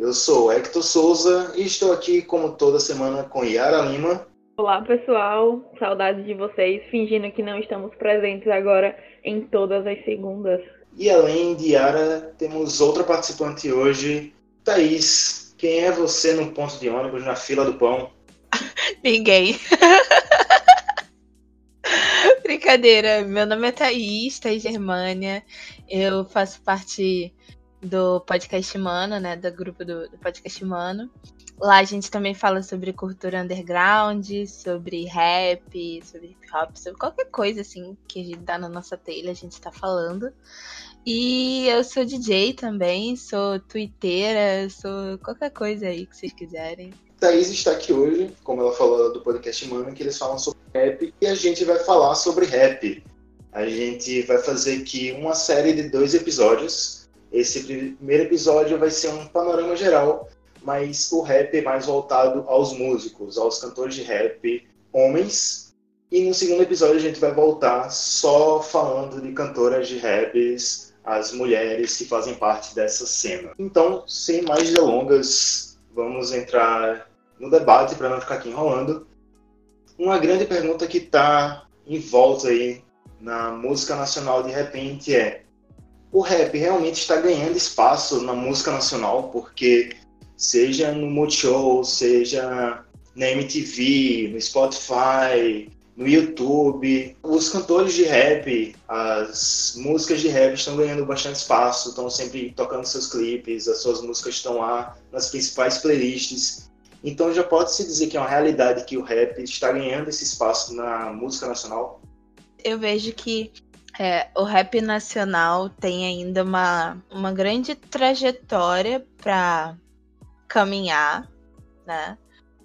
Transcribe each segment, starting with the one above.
Eu sou Hector Souza e estou aqui, como toda semana, com Yara Lima. Olá, pessoal. Saudades de vocês, fingindo que não estamos presentes agora em todas as segundas. E além de Yara, temos outra participante hoje, Thaís. Quem é você no ponto de ônibus, na fila do pão? Ninguém. Brincadeira, meu nome é Thaís, Thaís Germânia. Eu faço parte do podcast Mano, né? Do grupo do, do podcast Mano. Lá a gente também fala sobre cultura underground, sobre rap, sobre hip hop, sobre qualquer coisa assim que a gente dá na nossa telha, a gente tá falando. E eu sou DJ também, sou twitteira, sou qualquer coisa aí que vocês quiserem. Thaís está aqui hoje, como ela falou do podcast Mano, que eles falam sobre rap e a gente vai falar sobre rap. A gente vai fazer aqui uma série de dois episódios. Esse primeiro episódio vai ser um panorama geral, mas o rap é mais voltado aos músicos, aos cantores de rap homens. E no segundo episódio a gente vai voltar só falando de cantoras de raps, as mulheres que fazem parte dessa cena. Então, sem mais delongas, vamos entrar no debate para não ficar aqui enrolando. Uma grande pergunta que está em volta aí na música nacional de repente é: o rap realmente está ganhando espaço na música nacional? Porque seja no Multishow, seja na MTV, no Spotify, no YouTube, os cantores de rap, as músicas de rap estão ganhando bastante espaço, estão sempre tocando seus clipes, as suas músicas estão lá nas principais playlists. Então já pode-se dizer que é uma realidade que o rap está ganhando esse espaço na música nacional? Eu vejo que é, o rap nacional tem ainda uma, uma grande trajetória para caminhar, né?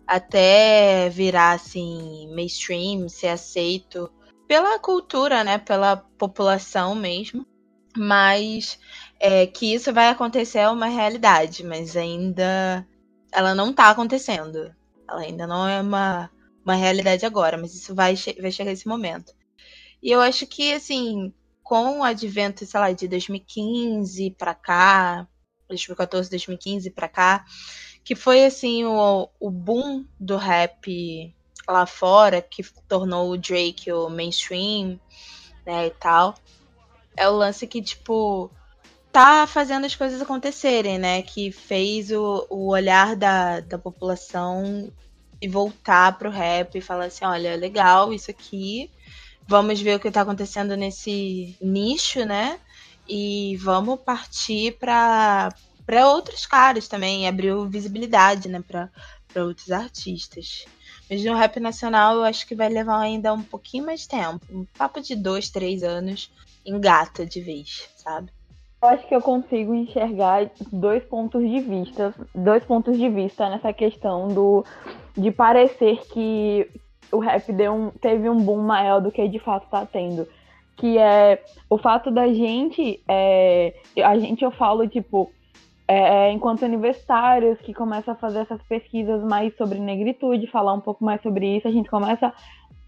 Até virar assim mainstream, ser aceito pela cultura, né? Pela população mesmo. Mas é, que isso vai acontecer é uma realidade, mas ainda ela não tá acontecendo. Ela ainda não é uma, uma realidade agora, mas isso vai, vai chegar esse momento. E eu acho que, assim, com o advento, sei lá, de 2015 para cá, 2014, 2015 para cá, que foi, assim, o, o boom do rap lá fora, que tornou o Drake o mainstream, né, e tal. É o lance que, tipo, tá fazendo as coisas acontecerem, né? Que fez o, o olhar da, da população e voltar pro rap e falar assim, olha, legal isso aqui. Vamos ver o que tá acontecendo nesse nicho, né? E vamos partir para outros caras também, abriu visibilidade, né, para outros artistas. Mas no rap nacional eu acho que vai levar ainda um pouquinho mais tempo. Um papo de dois, três anos engata de vez, sabe? Eu acho que eu consigo enxergar dois pontos de vista, dois pontos de vista nessa questão do de parecer que o rap deu um, teve um boom maior do que de fato está tendo. Que é o fato da gente, é, a gente eu falo, tipo, é, enquanto universitários que começam a fazer essas pesquisas mais sobre negritude, falar um pouco mais sobre isso, a gente começa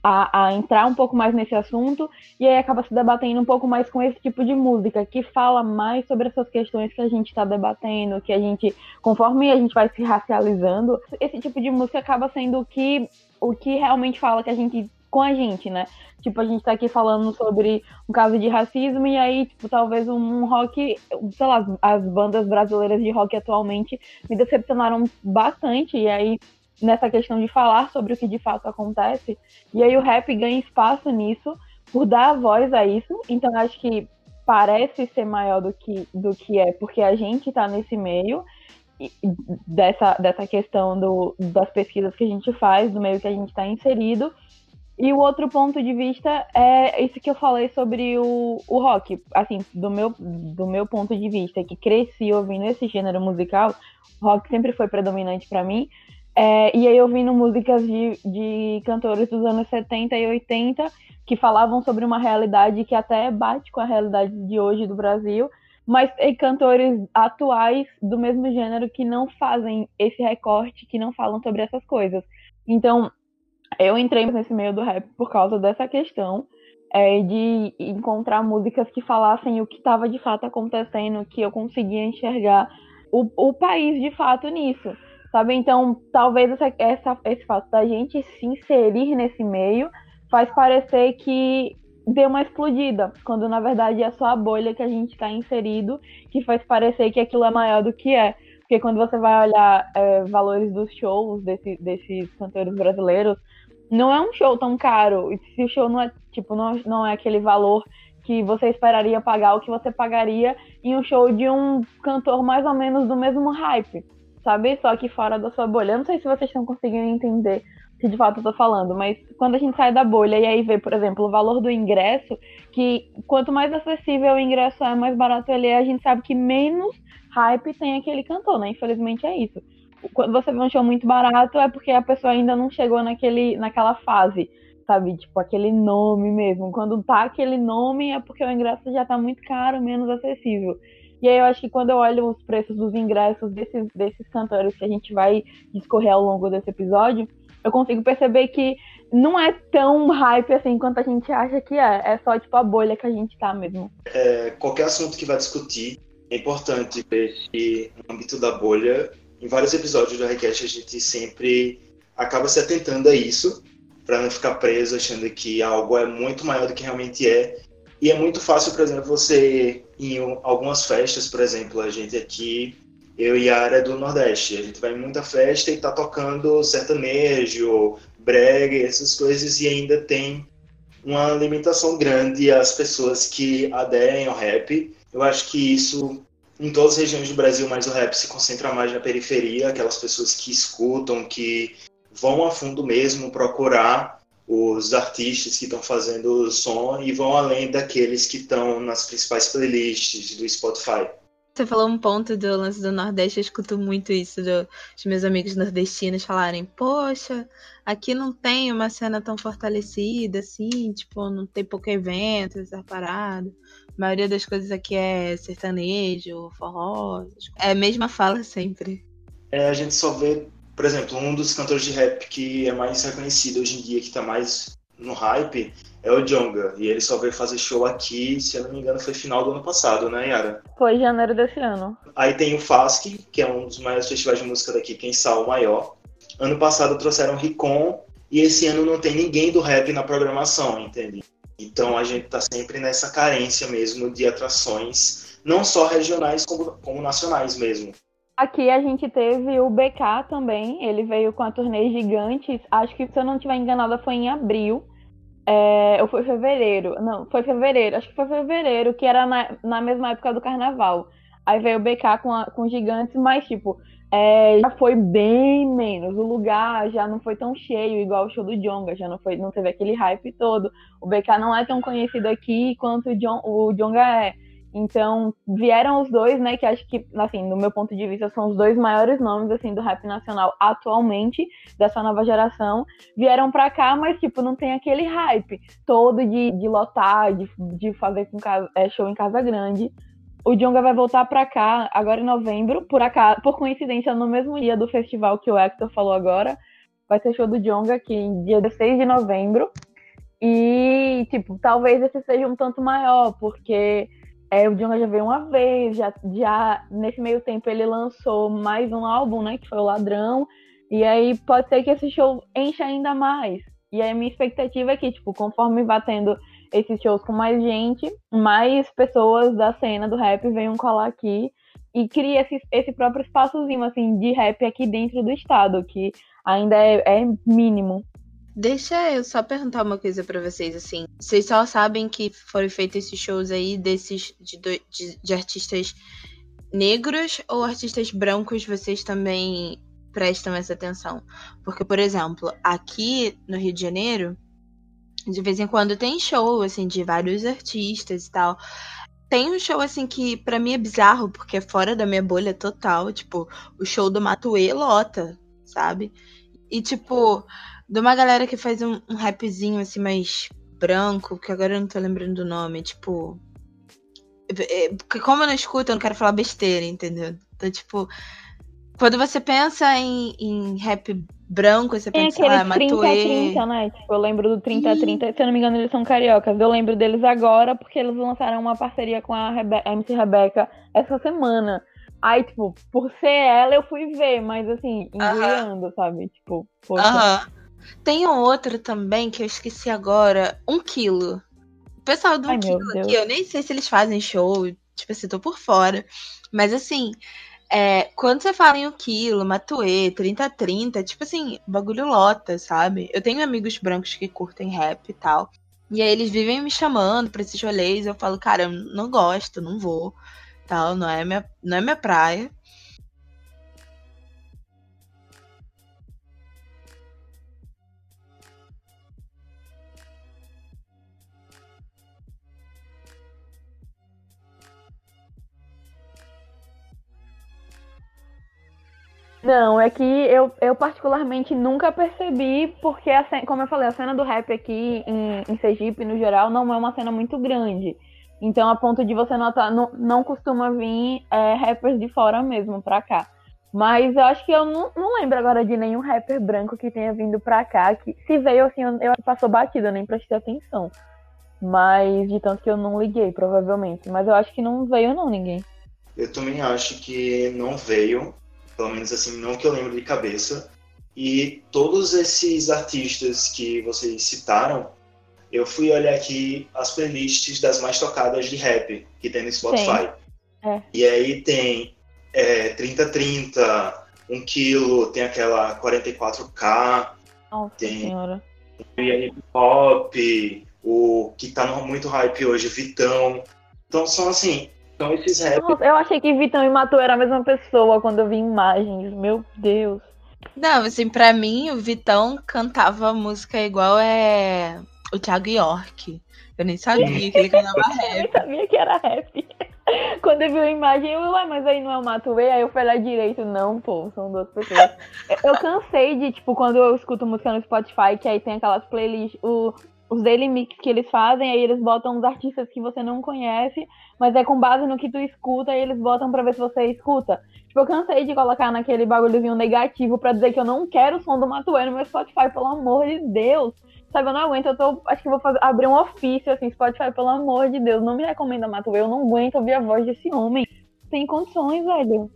a, a, entrar um pouco mais nesse assunto e aí acaba se debatendo um pouco mais com esse tipo de música que fala mais sobre essas questões que a gente está debatendo, que a gente, conforme a gente vai se racializando, esse tipo de música acaba sendo o que, o que realmente fala que a gente com a gente, né? Tipo, a gente tá aqui falando sobre um caso de racismo, e aí, tipo, talvez um rock, sei lá, as bandas brasileiras de rock atualmente me decepcionaram bastante, e aí nessa questão de falar sobre o que de fato acontece. E aí o rap ganha espaço nisso por dar voz a isso. Então acho que parece ser maior do que, do que é, porque a gente está nesse meio dessa, dessa questão do, das pesquisas que a gente faz, do meio que a gente está inserido. E o outro ponto de vista é isso que eu falei sobre o, o rock. Assim, do meu, do meu ponto de vista, que cresci ouvindo esse gênero musical, rock sempre foi predominante para mim. É, e aí ouvindo músicas de, de cantores dos anos 70 e 80 que falavam sobre uma realidade que até bate com a realidade de hoje do Brasil, mas e cantores atuais do mesmo gênero que não fazem esse recorte, que não falam sobre essas coisas. Então, eu entrei nesse meio do rap por causa dessa questão é, de encontrar músicas que falassem o que estava de fato acontecendo, que eu conseguia enxergar o, o país de fato nisso, sabe? Então, talvez essa, essa, esse fato da gente se inserir nesse meio faz parecer que deu uma explodida, quando na verdade é só a bolha que a gente está inserido que faz parecer que aquilo é maior do que é. Porque quando você vai olhar é, valores dos shows desse, desses cantores brasileiros, não é um show tão caro. Se o show não é, tipo, não, não é aquele valor que você esperaria pagar, o que você pagaria em um show de um cantor mais ou menos do mesmo hype, sabe? Só que fora da sua bolha. Eu não sei se vocês estão conseguindo entender que de fato eu tô falando, mas quando a gente sai da bolha e aí vê, por exemplo, o valor do ingresso, que quanto mais acessível o ingresso é, mais barato ele é, a gente sabe que menos hype tem aquele cantor, né? Infelizmente é isso. Quando você vê um show muito barato, é porque a pessoa ainda não chegou naquele, naquela fase, sabe? Tipo, aquele nome mesmo. Quando tá aquele nome, é porque o ingresso já tá muito caro, menos acessível. E aí eu acho que quando eu olho os preços dos ingressos desses, desses cantores que a gente vai discorrer ao longo desse episódio, eu consigo perceber que não é tão hype assim quanto a gente acha que é. É só tipo a bolha que a gente tá mesmo. É, qualquer assunto que vai discutir é importante ver que no âmbito da bolha, em vários episódios do Request a gente sempre acaba se atentando a isso para não ficar preso achando que algo é muito maior do que realmente é. E é muito fácil, por exemplo, você em algumas festas, por exemplo, a gente aqui eu e a área do Nordeste. A gente vai em muita festa e tá tocando sertanejo, brega, essas coisas, e ainda tem uma limitação grande às pessoas que aderem ao rap. Eu acho que isso em todas as regiões do Brasil, mas o rap se concentra mais na periferia, aquelas pessoas que escutam, que vão a fundo mesmo procurar os artistas que estão fazendo o som e vão além daqueles que estão nas principais playlists do Spotify. Você falou um ponto do lance do Nordeste, eu escuto muito isso dos meus amigos nordestinos falarem, poxa, aqui não tem uma cena tão fortalecida assim, tipo, não tem pouco evento, essa parada. A maioria das coisas aqui é sertanejo, forró. É a mesma fala sempre. É, a gente só vê, por exemplo, um dos cantores de rap que é mais reconhecido hoje em dia, que tá mais no hype, é o Jonga. E ele só veio fazer show aqui, se eu não me engano, foi final do ano passado, né, Yara? Foi janeiro desse ano. Aí tem o FASC, que é um dos maiores festivais de música daqui, quem sabe o maior. Ano passado trouxeram Ricon, e esse ano não tem ninguém do rap na programação, entende? Então a gente tá sempre nessa carência mesmo de atrações, não só regionais como, como nacionais mesmo. Aqui a gente teve o BK também, ele veio com a turnê Gigantes, acho que se eu não estiver enganada foi em abril. É, ou foi fevereiro? Não, foi fevereiro. Acho que foi fevereiro, que era na, na mesma época do carnaval. Aí veio o BK com, a, com gigantes, mas, tipo, é, já foi bem menos. O lugar já não foi tão cheio igual o show do Jonga, já não, foi, não teve aquele hype todo. O BK não é tão conhecido aqui quanto o, John, o Jonga é. Então, vieram os dois, né, que acho que, assim, no meu ponto de vista, são os dois maiores nomes, assim, do rap nacional atualmente, dessa nova geração, vieram pra cá, mas, tipo, não tem aquele hype todo de, de lotar, de, de fazer com casa, é, show em Casa Grande. O Jonga vai voltar pra cá agora em novembro, por, acaso, por coincidência, no mesmo dia do festival que o Hector falou agora, vai ser show do Jonga aqui, dia 16 de novembro, e, tipo, talvez esse seja um tanto maior, porque é, o Djonga já veio uma vez, já, já nesse meio tempo ele lançou mais um álbum, né, que foi o Ladrão, e aí pode ser que esse show encha ainda mais. E aí minha expectativa é que, tipo, conforme vá tendo esses shows com mais gente, mais pessoas da cena do rap venham colar aqui e crie esse, esse próprio espaçozinho, assim, de rap aqui dentro do estado, que ainda é, é mínimo. Deixa eu só perguntar uma coisa para vocês, assim. Vocês só sabem que foram feitos esses shows aí desses de, de, de, artistas negros ou artistas brancos vocês também prestam essa atenção? Porque, por exemplo, aqui no Rio de Janeiro, De vez em quando tem show, assim, de vários artistas e tal. Tem um show, assim, que para mim é bizarro, porque é fora da minha bolha total. Tipo, o show do Matuê lota, sabe? E, tipo, de uma galera que faz um, um rapzinho, assim, mais branco, que agora eu não tô lembrando do nome, tipo. É, porque como eu não escuto, eu não quero falar besteira, entendeu? Então, tipo, quando você pensa em, em rap branco, você pensa, ah, aqueles Matuê. 30-30, né? Tipo, eu lembro do 30-30, se eu não me engano, eles são cariocas. Eu lembro deles agora porque eles lançaram uma parceria com a, Rebe a MC Rebeca essa semana. Aí, tipo, por ser ela, eu fui ver, mas assim, engoiando, sabe? Tipo, poxa. Aham. Tem um outro também que eu esqueci agora, um quilo. O pessoal do Ai, um quilo aqui, eu nem sei se eles fazem show, tipo assim, tô por fora. Mas assim, é, quando você fala em um quilo, Matuê, 30-30, tipo assim, bagulho lota, sabe? Eu tenho amigos brancos que curtem rap e tal. E aí eles vivem me chamando pra esses rolês, eu falo, cara, eu não gosto, não vou, tal, não é minha, não é minha praia. Não, é que eu, eu particularmente nunca percebi, porque, a como eu falei, a cena do rap aqui em, em Sergipe, no geral, não é uma cena muito grande. Então, a ponto de você notar, não, não costuma vir é, rappers de fora mesmo pra cá. Mas eu acho que eu não, não lembro agora de nenhum rapper branco que tenha vindo pra cá. Que, se veio, assim, eu, eu passou batido, eu nem prestei atenção. Mas de tanto que eu não liguei, provavelmente. Mas eu acho que não veio, não, ninguém. Eu também acho que não veio, pelo menos assim, não que eu lembro de cabeça. E todos esses artistas que vocês citaram, eu fui olhar aqui as playlists das mais tocadas de rap que tem no Spotify. É. E aí tem é, 3030, 1 quilo, tem aquela 44K, Nossa Tem. senhora. hip hop, o que tá muito hype hoje, Vitão. Então são assim, são esses rap Nossa, eu achei que Vitão e Matu era a mesma pessoa quando eu vi imagens. Meu Deus. Não, assim, pra mim, o Vitão cantava música igual é o Thiago York. Eu nem sabia que ele cantava Eu nem rap. sabia que era rap. Quando eu vi a imagem, eu, ué, mas aí não é o Matuê? Aí eu fui lá direito. Não, pô, são duas pessoas. Eu- Eu cansei de, tipo, quando eu escuto música no Spotify, que aí tem aquelas playlists, o- os daily mix que eles fazem, aí eles botam uns artistas que você não conhece, mas é com base no que tu escuta, e eles botam pra ver se você escuta. Tipo, eu cansei de colocar naquele bagulhozinho negativo pra dizer que eu não quero o som do Matuê no meu Spotify, pelo amor de Deus. Sabe, eu não aguento, eu tô. Acho que vou fazer, abrir um ofício, assim, Spotify, pelo amor de Deus. Não me recomenda Matuê, eu não aguento ouvir a voz desse homem. Tem condições, velho.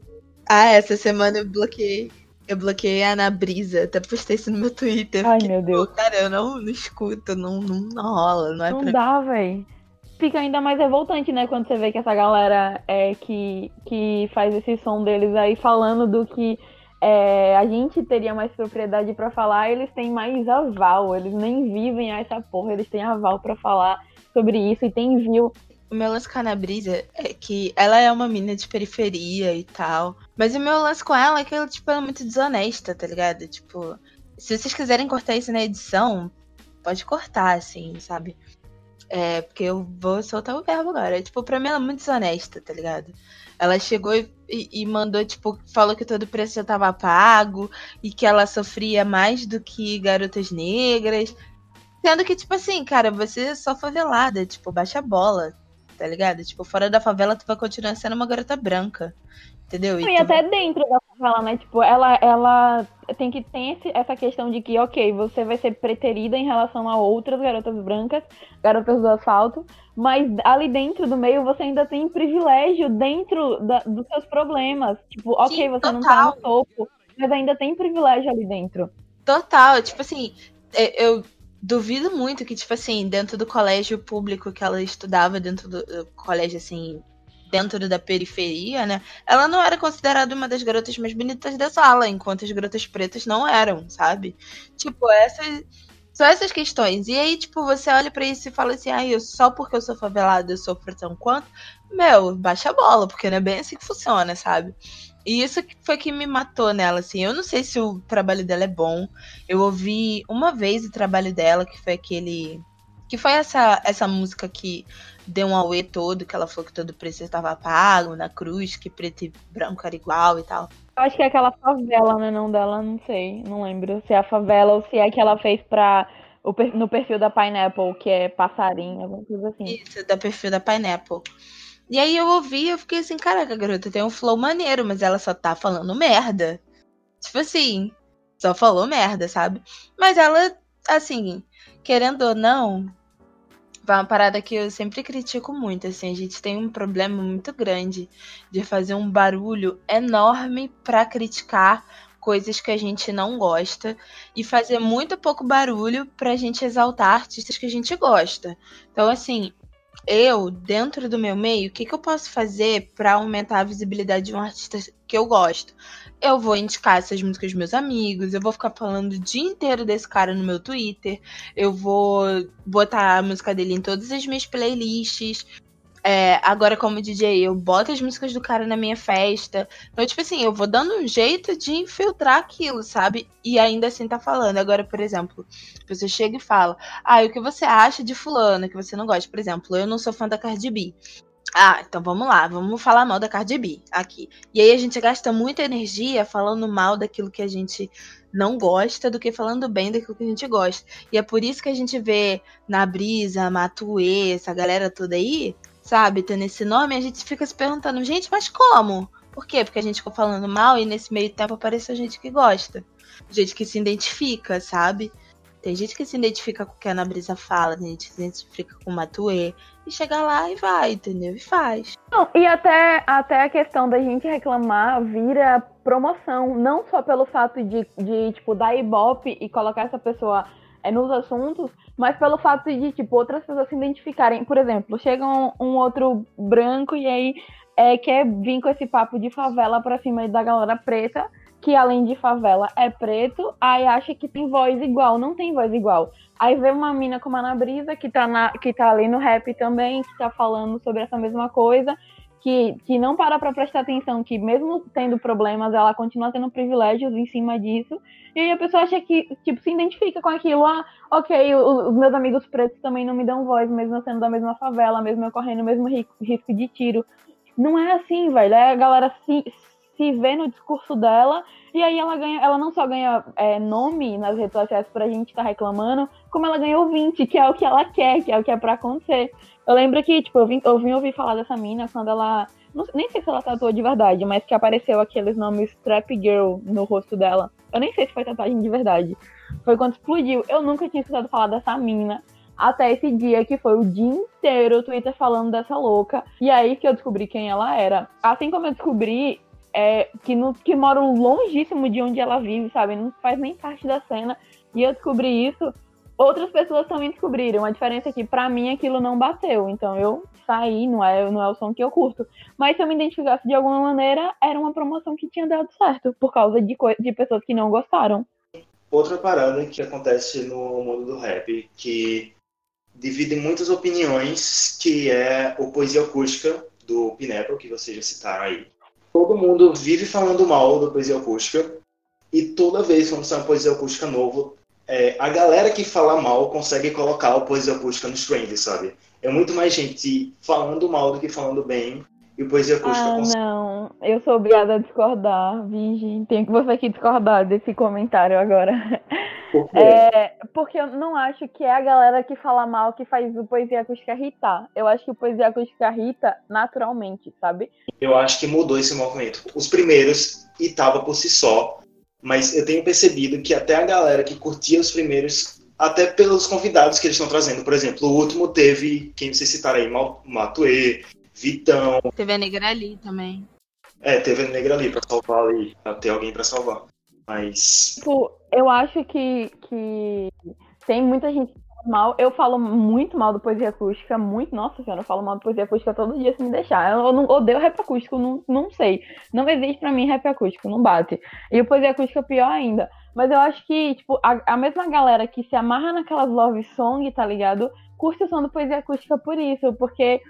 Ah, essa semana eu bloqueei. Eu bloqueei a Ana Brisa. Até postei isso no meu Twitter. Ai, porque, meu Deus. pô, Cara, eu não, não escuto, não, não, não rola, não é Não dá, velho. Fica ainda mais revoltante, né, quando você vê que essa galera é que, que faz esse som deles aí falando do que é, a gente teria mais propriedade pra falar, eles têm mais aval, eles nem vivem a essa porra, eles têm aval pra falar sobre isso e tem view. O meu lance com a Ana Brisa é que ela é uma mina de periferia e tal. Mas o meu lance com ela é que ela, tipo, ela é muito desonesta, tá ligado? Tipo, se vocês quiserem cortar isso na edição, pode cortar, assim, sabe? É, porque eu vou soltar o verbo agora. Tipo, pra mim ela é muito desonesta, tá ligado? Ela chegou e, e- mandou, tipo, falou que todo preço já tava pago e que ela sofria mais do que garotas negras. Sendo que, tipo assim, cara, você é só favelada, tipo, baixa a bola, tá ligado? Tipo, fora da favela tu vai continuar sendo uma garota branca, entendeu? E tu até dentro da favela, né? Tipo, ela, ela tem que ter esse- essa questão de que, ok, você vai ser preterida em relação a outras garotas brancas, garotas do asfalto, mas ali dentro do meio você ainda tem privilégio dentro da- dos seus problemas. Tipo, ok, Sim, você não tá total. no topo, mas ainda tem privilégio ali dentro. Total, tipo assim, é- eu duvido muito que, tipo assim, dentro do colégio público que ela estudava, dentro do, do colégio, assim, dentro da periferia, né? Ela não era considerada uma das garotas mais bonitas da sala, enquanto as garotas pretas não eram, sabe? Tipo, essas. São essas questões. E aí, tipo, você olha pra isso e fala assim, ah, eu, só porque eu sou favelada eu sofro tão quanto. Meu, baixa a bola, porque não é bem assim que funciona, sabe? E isso foi que me matou nela, assim. Eu não sei se o trabalho dela é bom. Eu ouvi uma vez o trabalho dela, que foi aquele Que foi essa, essa música que deu um auê todo, que ela falou que todo preço estava pago, na cruz, que preto e branco era igual e tal. Eu acho que é aquela favela, né? Não dela, não sei. Não lembro se é a favela ou se é que ela fez pra, o, no perfil da Pineapple, que é passarinho, alguma coisa assim. Isso, da perfil da Pineapple. E aí eu ouvi eu fiquei assim, caraca, garota, tem um flow maneiro, mas ela só tá falando merda. Tipo assim, só falou merda, sabe? Mas ela, assim, querendo ou não, vai uma parada que eu sempre critico muito, assim, a gente tem um problema muito grande de fazer um barulho enorme para criticar coisas que a gente não gosta e fazer muito pouco barulho pra gente exaltar artistas que a gente gosta. Então, assim, eu, dentro do meu meio, o que, que eu posso fazer para aumentar a visibilidade de um artista que eu gosto? Eu vou indicar essas músicas aos meus amigos, eu vou ficar falando o dia inteiro desse cara no meu Twitter, eu vou botar a música dele em todas as minhas playlists, é, agora, como DJ, eu boto as músicas do cara na minha festa. Então, tipo assim, eu vou dando um jeito de infiltrar aquilo, sabe? E ainda assim tá falando. Agora, por exemplo, você chega e fala: Ah, o que você acha de fulano que você não gosta? Por exemplo, eu não sou fã da Cardi B. Ah, então vamos lá, vamos falar mal da Cardi B aqui. E aí a gente gasta muita energia falando mal daquilo que a gente não gosta do que falando bem daquilo que a gente gosta. E é por isso que a gente vê na Brisa, Matuê, essa galera toda aí, sabe, tendo esse nome, a gente fica se perguntando, gente, mas como? Por quê? Porque a gente ficou falando mal e nesse meio tempo apareceu gente que gosta. Gente que se identifica, sabe? Tem gente que se identifica com o que a Ana Brisa fala, tem gente que se identifica com o Matuê. E chega lá e vai, entendeu? E faz. Não, e até, até a questão da gente reclamar vira promoção. Não só pelo fato de, de tipo, dar ibope e colocar essa pessoa é, nos assuntos, mas pelo fato de, tipo, outras pessoas se identificarem. Por exemplo, chega um, um outro branco e aí é, quer vir com esse papo de favela pra cima da galera preta, que além de favela é preto, aí acha que tem voz igual, não tem voz igual. Aí vê uma mina como a Ana Brisa, que tá, na, que tá ali no rap também, que tá falando sobre essa mesma coisa, que, que não para para prestar atenção que mesmo tendo problemas, ela continua tendo privilégios em cima disso. E aí a pessoa acha que, tipo, se identifica com aquilo. Ah, ok, os, meus amigos pretos também não me dão voz, mesmo sendo da mesma favela, mesmo eu correndo o mesmo risco de tiro. Não é assim, velho. É a galera se, se vê no discurso dela e aí ela ganha, ela não só ganha é, nome nas redes sociais pra gente estar tá reclamando, como ela ganha ouvinte, que é o que ela quer, que é o que é pra acontecer. Eu lembro que, tipo, eu vim, eu vim ouvir falar dessa mina quando ela. Não, nem sei se ela tatuou de verdade, mas que apareceu aqueles nomes Trap Girl no rosto dela. Eu nem sei se foi tatuagem de verdade. Foi quando explodiu. Eu nunca tinha escutado falar dessa mina. Até esse dia que foi o dia inteiro o Twitter falando dessa louca. E aí que eu descobri quem ela era. Assim como eu descobri é, que, no, que moram longíssimo de onde ela vive, sabe? Não faz nem parte da cena. E eu descobri isso outras pessoas também descobriram. A diferença é que, para mim, aquilo não bateu. Então eu saí, não é, não é o som que eu curto. Mas se eu me identificasse de alguma maneira, era uma promoção que tinha dado certo, por causa de, de pessoas que não gostaram. Outra parada que acontece no mundo do rap, que divide muitas opiniões, que é o poesia acústica do Pineapple, que vocês já citaram aí. Todo mundo vive falando mal do poesia acústica, e toda vez quando sai uma poesia acústica novo, é, a galera que fala mal consegue colocar o poesia acústica nos trends, sabe? É muito mais gente falando mal do que falando bem. E o poesia acústica ah, consegue... não. Eu sou obrigada a discordar, Vigi. Tenho que você aqui discordar desse comentário agora. Por é, porque eu não acho que é a galera que fala mal que faz o poesia acústica irritar. Eu acho que o poesia acústica irrita naturalmente, sabe? Eu acho que mudou esse movimento. Os primeiros irritava por si só, mas eu tenho percebido que até a galera que curtia os primeiros, até pelos convidados que eles estão trazendo, por exemplo, o último teve, quem vocês citaram aí, Matuê, Vitão. Teve a Negra ali também. É, teve a Negra ali pra salvar ali, pra ter alguém pra salvar. Mas. Tipo, eu acho que, que tem muita gente mal. Eu falo muito mal do poesia acústica, muito. Nossa senhora, eu falo mal do poesia acústica todo dia se me deixar. Eu não odeio rap acústico, não, não sei. Não existe pra mim rap acústico, não bate. E o poesia acústica pior ainda. Mas eu acho que, tipo, a, a mesma galera que se amarra naquelas love song, tá ligado? Curte o som do poesia acústica por isso, porque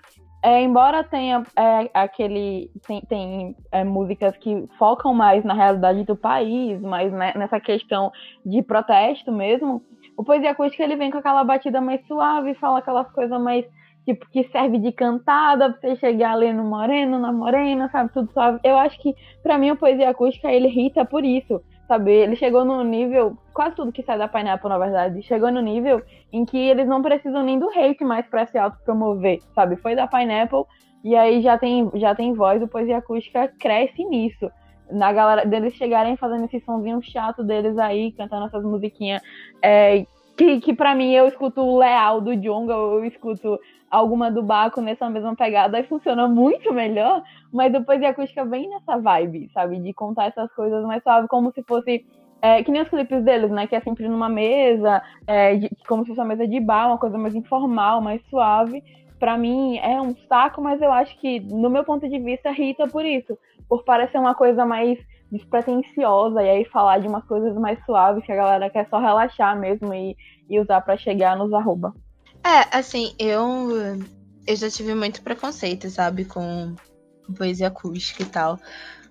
é, embora tenha é, aquele tem, tem é, músicas que focam mais na realidade do país, mais né, nessa questão de protesto mesmo, O Poesia Acústica ele vem com aquela batida mais suave, fala aquelas coisas mais tipo, que serve de cantada pra você chegar ali no moreno, na morena, sabe, tudo suave. Eu acho que, para mim, o Poesia Acústica, ele irrita por isso, Ele chegou no nível, quase tudo que sai da Pineapple, na verdade, chegou no nível em que eles não precisam nem do hate mais pra se autopromover, sabe? Foi da Pineapple, e aí já tem, já tem voz, o Poesia Acústica cresce nisso. Na galera deles chegarem fazendo esse sonzinho chato deles aí, cantando essas musiquinhas é, que, que para mim eu escuto o Leal do Jonga, eu escuto alguma do Baco nessa mesma pegada e funciona muito melhor, mas depois a acústica vem nessa vibe, sabe? De contar essas coisas mais suave, como se fosse. É, que nem os clipes deles, né? Que é sempre numa mesa, é, de, como se fosse uma mesa de bar, uma coisa mais informal, mais suave. Para mim é um saco, mas eu acho que, no meu ponto de vista, irrita por isso. Por parecer uma coisa mais despretensiosa e aí falar de umas coisas mais suaves que a galera quer só relaxar mesmo e, e usar para chegar nos arroba. É, assim, eu eu já tive muito preconceito, sabe, com poesia acústica e tal.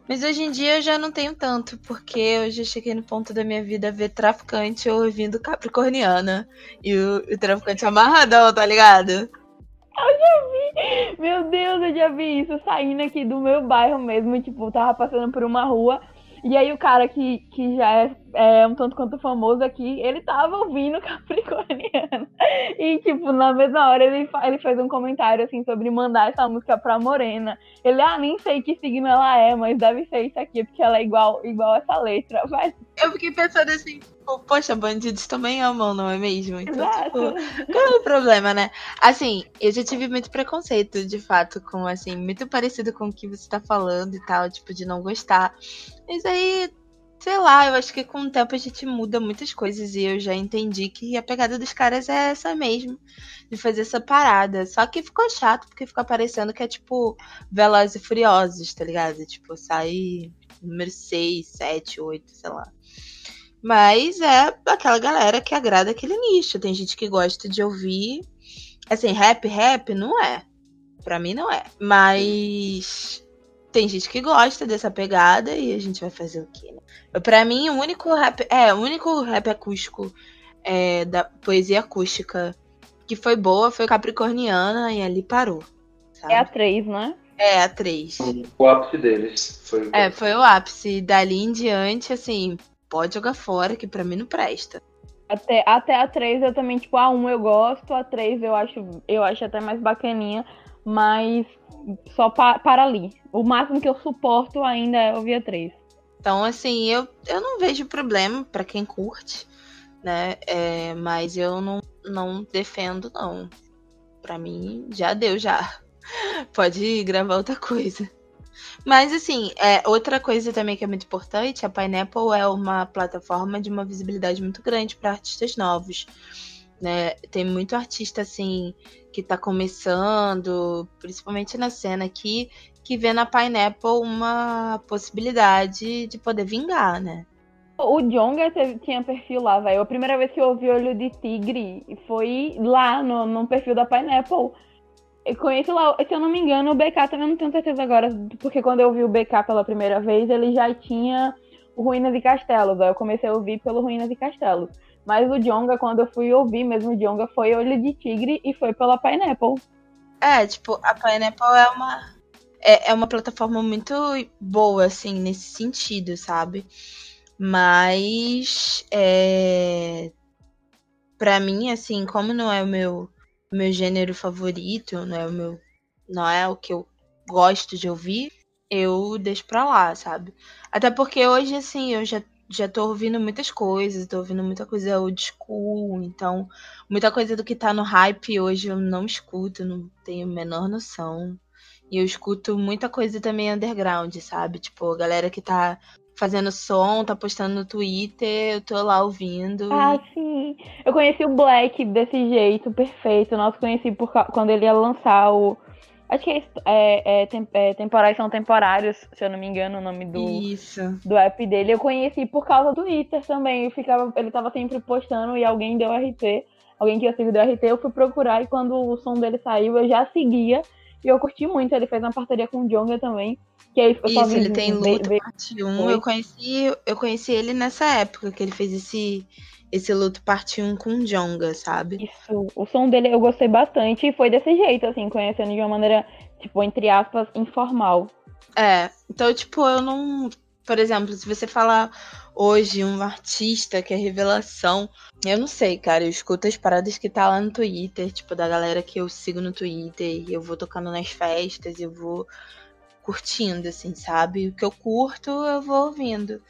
Mas hoje em dia eu já não tenho tanto, porque eu já cheguei no ponto da minha vida ver traficante ouvindo Capricorniana. E o, o traficante amarradão, tá ligado? Eu já vi! Meu Deus, eu já vi isso saindo aqui do meu bairro mesmo. Tipo, tava passando por uma rua e aí o cara que, que já é, é, um tanto quanto famoso aqui, ele tava ouvindo Capricorniano. E, tipo, na mesma hora ele, ele fez um comentário, assim, sobre mandar essa música pra Morena. Ele, ah, nem sei que signo ela é, mas deve ser isso aqui, porque ela é igual, igual essa letra. Mas... Eu fiquei pensando assim, tipo, poxa, bandidos também amam, não é mesmo? Então, Exato. tipo, qual é o problema, né? Assim, eu já tive muito preconceito, de fato, com, assim, muito parecido com o que você tá falando e tal, tipo, de não gostar. Mas aí, sei lá, eu acho que com o tempo a gente muda muitas coisas e eu já entendi que a pegada dos caras é essa mesmo, de fazer essa parada. Só que ficou chato porque fica parecendo que é tipo Velozes e Furiosos, tá ligado? Tipo, sai número 6, 7, 8, sei lá. Mas é aquela galera que agrada aquele nicho. Tem gente que gosta de ouvir. Assim, rap, rap, não é. Pra mim não é. Mas tem gente que gosta dessa pegada e a gente vai fazer o quê, né? Pra mim, o único rap. É, o único rap acústico é, da poesia acústica que foi boa foi Capricorniana e ali parou. Sabe? É a 3, né? É, a 3. O ápice deles. Foi o... É, foi o ápice. Dali em diante, assim, pode jogar fora, que pra mim não presta. Até, até a 3 eu também, tipo, a 1 eu gosto, a 3 eu acho, eu acho até mais bacaninha, mas só pa para ali. O máximo que eu suporto ainda é ouvir a 3. Então, assim, eu, eu não vejo problema para quem curte, né? É, mas eu não, não defendo, não. Pra mim, já deu, já. Pode gravar outra coisa. Mas, assim, é, outra coisa também que é muito importante, a Pineapple é uma plataforma de uma visibilidade muito grande para artistas novos. Né? Tem muito artista, assim, que está começando, principalmente na cena aqui, que vê na Pineapple uma possibilidade de poder vingar, né? O Jonga tinha perfil lá, velho. A primeira vez que eu ouvi Olho de Tigre foi lá no, no perfil da Pineapple. Eu conheço lá, se eu não me engano, o BK também não tenho certeza agora, porque quando eu ouvi o BK pela primeira vez, ele já tinha o Ruínas e Castelos. Aí eu comecei a ouvir pelo Ruínas e Castelos. Mas o Jonga, quando eu fui ouvir mesmo o Jonga, foi Olho de Tigre e foi pela Pineapple. É, tipo, a Pineapple é uma. É, é uma plataforma muito boa, assim, nesse sentido, sabe? Mas. É... Pra mim, assim, como não é o meu, meu gênero favorito, não é o meu. Não é o que eu gosto de ouvir, eu deixo pra lá, sabe? Até porque hoje, assim, eu já já tô ouvindo muitas coisas, tô ouvindo muita coisa old school, então muita coisa do que tá no hype hoje eu não escuto, não tenho a menor noção. E eu escuto muita coisa também underground, sabe? Tipo, a galera que tá fazendo som, tá postando no Twitter, eu tô lá ouvindo. Ah, sim. Eu conheci o Black desse jeito, perfeito. Nossa, conheci por, quando ele ia lançar o Acho que é, é, é, é, temporais são temporários, se eu não me engano, o nome do, Isso. do app dele. Eu conheci por causa do Twitter também. Eu ficava, ele tava sempre postando e alguém deu RT. Alguém que eu sigo deu RT, eu fui procurar e quando o som dele saiu, eu já seguia. E eu curti muito, ele fez uma parceria com o Jonga também. Que aí Isso, vi- ele tem Luto Parte 1. Foi. Eu conheci, eu conheci ele nessa época que ele fez esse, esse Luto Parte 1 com o Jonga, sabe? Isso, o som dele eu gostei bastante e foi desse jeito, assim, conhecendo de uma maneira, tipo, entre aspas, informal. É, então, tipo, eu não. Por exemplo, se você falar hoje um artista que é revelação, eu não sei, cara. Eu escuto as paradas que tá lá no Twitter, tipo, da galera que eu sigo no Twitter, e eu vou tocando nas festas, eu vou curtindo, assim, sabe? O que eu curto, eu vou ouvindo.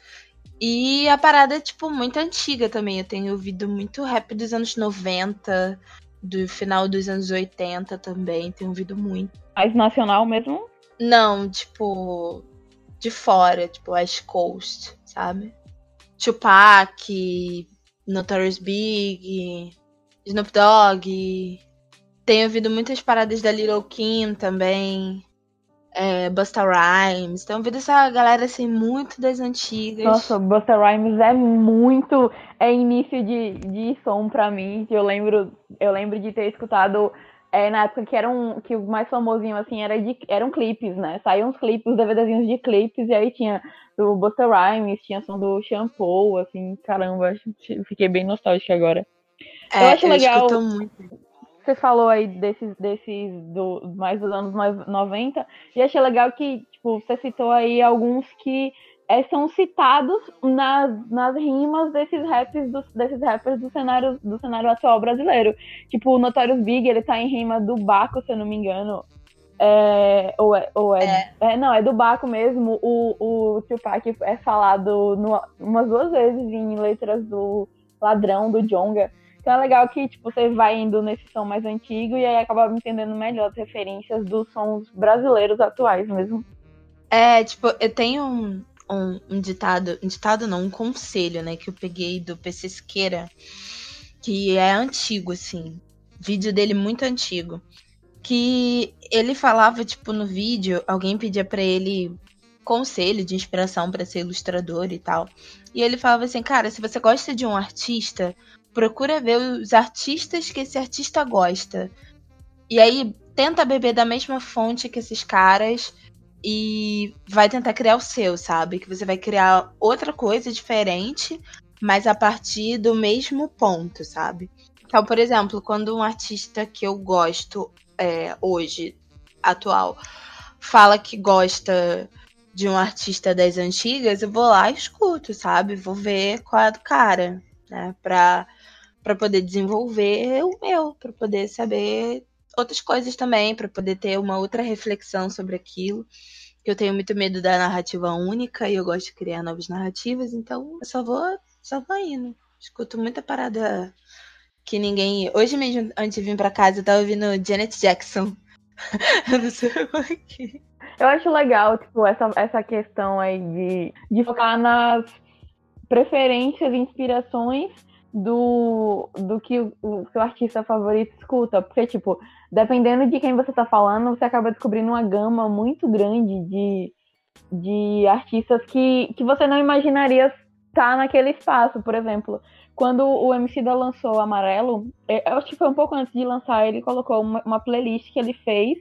E a parada é, tipo, muito antiga também. Eu tenho ouvido muito rap dos anos 90, do final dos anos 80 também. Tenho ouvido muito. Mais nacional mesmo. Não, tipo, de fora, tipo, West Coast, sabe? Tupac, Notorious Big, Snoop Dogg. Tenho ouvido muitas paradas da Little Kim também. É, Busta Rhymes. Tenho ouvido essa galera assim muito das antigas. Nossa, Busta Rhymes é muito. É início de, de som pra mim. Eu lembro, eu lembro de ter escutado é, na época que era um. Que o mais famosinho assim era de, eram clipes, né? Saíam uns clipes, os DVDzinhos de clipes, e aí tinha do Busta Rhymes, tinha som do shampoo, assim, caramba, fiquei bem nostálgica agora. É, eu acho legal- escuto muito. Você falou aí desses, desses do, mais dos anos no- 90, e achei legal que, tipo, você citou aí alguns que é, são citados nas, nas rimas desses raps, dos, desses rappers do cenário, do cenário atual brasileiro. Tipo, o Notorious Big, ele tá em rima do Baco, se eu não me engano. É, ou é, ou é, é, não, é do Baco mesmo. O, o Tupac é falado no, umas duas vezes em letras do Ladrão, do Jonga. Então é legal que tipo, você vai indo nesse som mais antigo e aí acaba entendendo melhor as referências dos sons brasileiros atuais mesmo. É, tipo, eu tenho um, um, um ditado, um ditado não, um conselho, né, que eu peguei do PC Siqueira, que é antigo, assim, vídeo dele muito antigo, que ele falava, tipo, no vídeo, alguém pedia pra ele conselho de inspiração pra ser ilustrador e tal, e ele falava assim, cara, se você gosta de um artista, procura ver os artistas que esse artista gosta, e aí tenta beber da mesma fonte que esses caras e vai tentar criar o seu, sabe? Que você vai criar outra coisa diferente, mas a partir do mesmo ponto, sabe? Então, por exemplo, quando um artista que eu gosto é, hoje, atual, fala que gosta de um artista das antigas, eu vou lá e escuto, sabe? Vou ver qual é do cara, né? Pra, pra poder desenvolver o meu, pra poder saber outras coisas também, para poder ter uma outra reflexão sobre aquilo. Eu tenho muito medo da narrativa única e eu gosto de criar novas narrativas, então eu só vou, só vou indo. Escuto muita parada que ninguém. Hoje mesmo, antes de vir para casa, eu tava ouvindo Janet Jackson. eu não sei. Eu acho legal, tipo, essa, essa questão aí de, de focar nas preferências e inspirações do, do que o, o seu artista favorito escuta. Porque, tipo, dependendo de quem você tá falando, você acaba descobrindo uma gama muito grande de, de artistas que, que você não imaginaria estar naquele espaço. Por exemplo, quando o MC da lançou Amarelo, eu acho que foi um pouco antes de lançar, ele colocou uma, uma playlist que ele fez.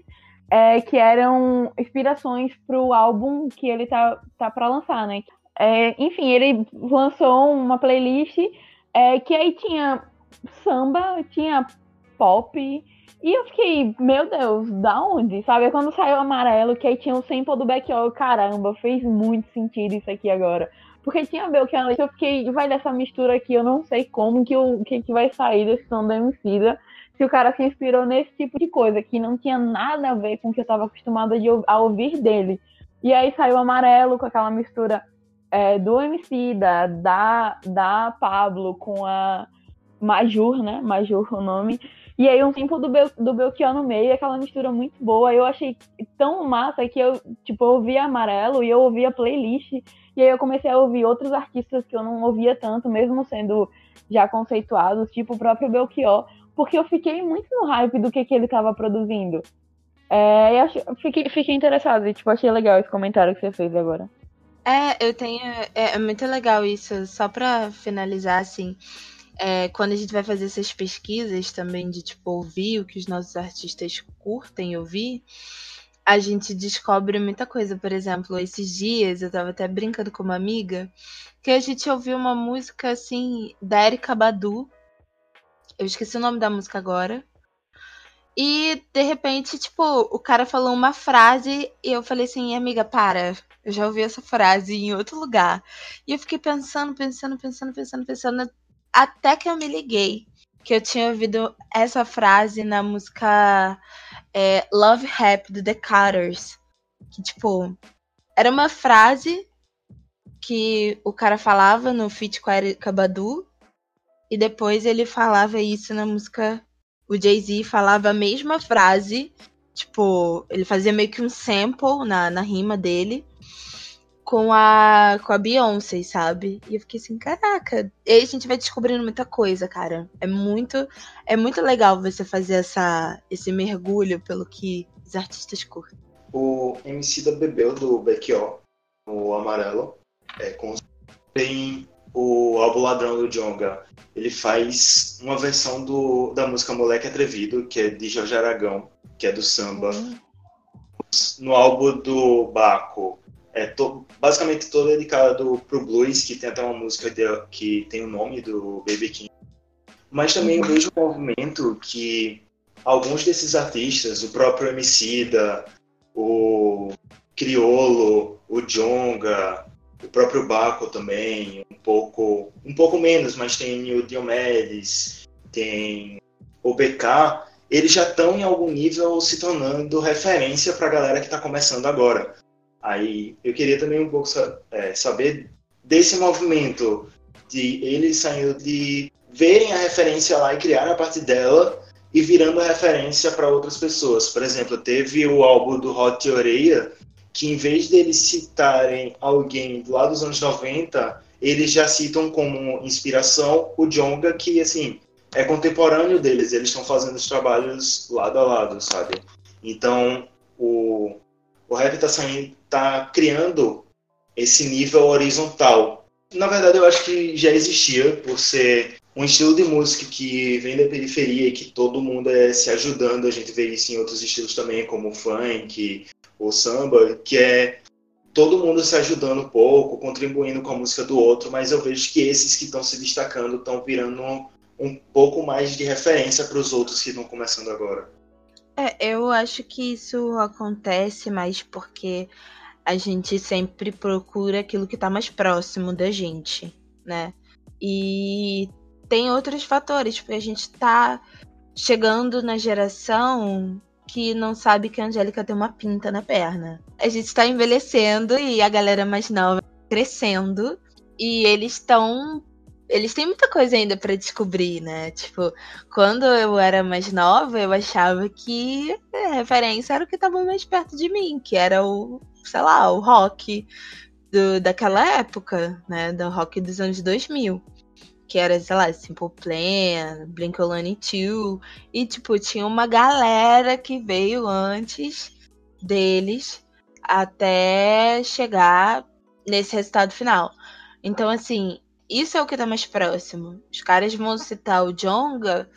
É, que eram inspirações para o álbum que ele tá, tá para lançar, né? É, enfim, ele lançou uma playlist é, que aí tinha samba, tinha pop, e eu fiquei, meu Deus, da onde? Sabe? Quando saiu amarelo, que aí tinha o sample do Backyard, caramba, fez muito sentido isso aqui agora. Porque tinha Belchior, eu fiquei, vai dessa mistura aqui, eu não sei como que, o, que, que vai sair desse som da Emicida, se o cara se inspirou nesse tipo de coisa, que não tinha nada a ver com o que eu estava acostumada de, a ouvir dele. E aí saiu amarelo com aquela mistura é, do MC, da, da, da Pablo com a Majur, né? Majur o nome. E aí um tempo do, Bel, do Belchior no meio, aquela mistura muito boa. Eu achei tão massa que eu, tipo, eu ouvia amarelo e eu ouvia a playlist. E aí eu comecei a ouvir outros artistas que eu não ouvia tanto, mesmo sendo já conceituados, tipo o próprio Belchior, porque eu fiquei muito no hype do que, que ele estava produzindo. É, eu fiquei, fiquei interessado e tipo, achei legal esse comentário que você fez agora. É, eu tenho. É, é muito legal isso. Só pra finalizar, assim. é, quando a gente vai fazer essas pesquisas também de tipo ouvir o que os nossos artistas curtem ouvir, a gente descobre muita coisa. Por exemplo, esses dias eu tava até brincando com uma amiga que a gente ouviu uma música assim da Erika Badu. Eu esqueci o nome da música agora. E de repente, tipo, o cara falou uma frase e eu falei assim, amiga, para. Eu já ouvi essa frase em outro lugar. E eu fiquei pensando, pensando, pensando, pensando, pensando, até que eu me liguei que eu tinha ouvido essa frase na música é, Love Rap do The Carters. Que, tipo, era uma frase que o cara falava no feat com a Erika Badu. E depois ele falava isso na música. O Jay-Z falava a mesma frase. Tipo, ele fazia meio que um sample na, na rima dele com a, com a Beyoncé, sabe? E eu fiquei assim, caraca. E aí a gente vai descobrindo muita coisa, cara. É muito, é muito legal você fazer essa, esse mergulho pelo que os artistas curtem. O MC da bebeu do Beckyo, o amarelo, é, com... tem o álbum Ladrão do Jonga. Ele faz uma versão do, da música Moleque Atrevido, que é de Jorge Aragão, que é do samba. Uhum. No álbum do Baco, é to, basicamente todo dedicado pro blues, que tem até uma música de, que tem o nome do Baby King. Mas também vejo um movimento que alguns desses artistas, o próprio Emicida, o Criolo, o Jonga, o próprio Baco também, um pouco, um pouco menos, mas tem o Diomedes, tem o BK, eles já estão em algum nível se tornando referência para a galera que está começando agora. Aí eu queria também um pouco é, saber desse movimento de eles saindo de verem a referência lá e criar a partir dela e virando referência para outras pessoas. Por exemplo, teve o álbum do Hot Oreia, que em vez deles citarem alguém lá dos anos 90, eles já citam como inspiração o Jonga, que assim é contemporâneo deles, eles estão fazendo os trabalhos lado a lado, sabe? Então, o, o rap está saindo, tá criando esse nível horizontal. Na verdade, eu acho que já existia, por ser um estilo de música que vem da periferia e que todo mundo é se ajudando. A gente vê isso em outros estilos também, como funk, o samba, que é todo mundo se ajudando um pouco, contribuindo com a música do outro, mas eu vejo que esses que estão se destacando estão virando um, um pouco mais de referência para os outros que estão começando agora. É, eu acho que isso acontece mais porque a gente sempre procura aquilo que está mais próximo da gente, né? E tem outros fatores, porque a gente está chegando na geração que não sabe que a Angélica tem uma pinta na perna. A gente está envelhecendo e a galera mais nova crescendo e eles estão eles têm muita coisa ainda para descobrir, né? Tipo, quando eu era mais nova, eu achava que a referência era o que estava mais perto de mim, que era o, sei lá, o rock do, daquela época, né? Do rock dos anos 2000. Que era, sei lá, Simple Plan, Blink-182. E, tipo, tinha uma galera que veio antes deles até chegar nesse resultado final. Então, assim, isso é o que tá mais próximo. Os caras vão citar o Jonga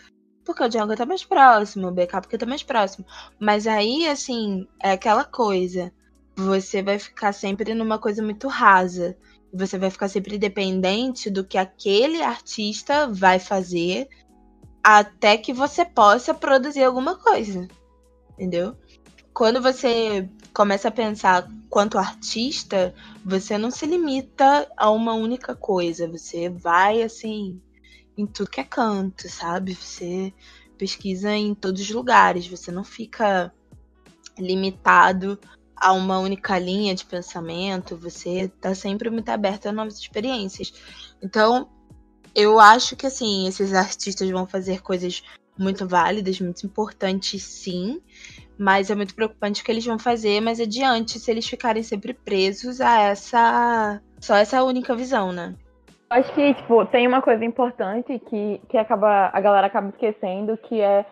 porque o Jonga tá mais próximo, o BK porque tá mais próximo. Mas aí, assim, é aquela coisa. Você vai ficar sempre numa coisa muito rasa. Você vai ficar sempre dependente do que aquele artista vai fazer até que você possa produzir alguma coisa. Entendeu? Quando você começa a pensar quanto artista, você não se limita a uma única coisa. Você vai assim em tudo que é canto, sabe? Você pesquisa em todos os lugares. Você não fica limitado a uma única linha de pensamento. Você tá sempre muito aberto a novas experiências. Então, eu acho que assim, esses artistas vão fazer coisas muito válidas, muito importantes, sim mas é muito preocupante o que eles vão fazer mais adiante se eles ficarem sempre presos a essa. só essa única visão, né? Acho que, tipo, tem uma coisa importante que, que acaba, a galera acaba esquecendo, que é,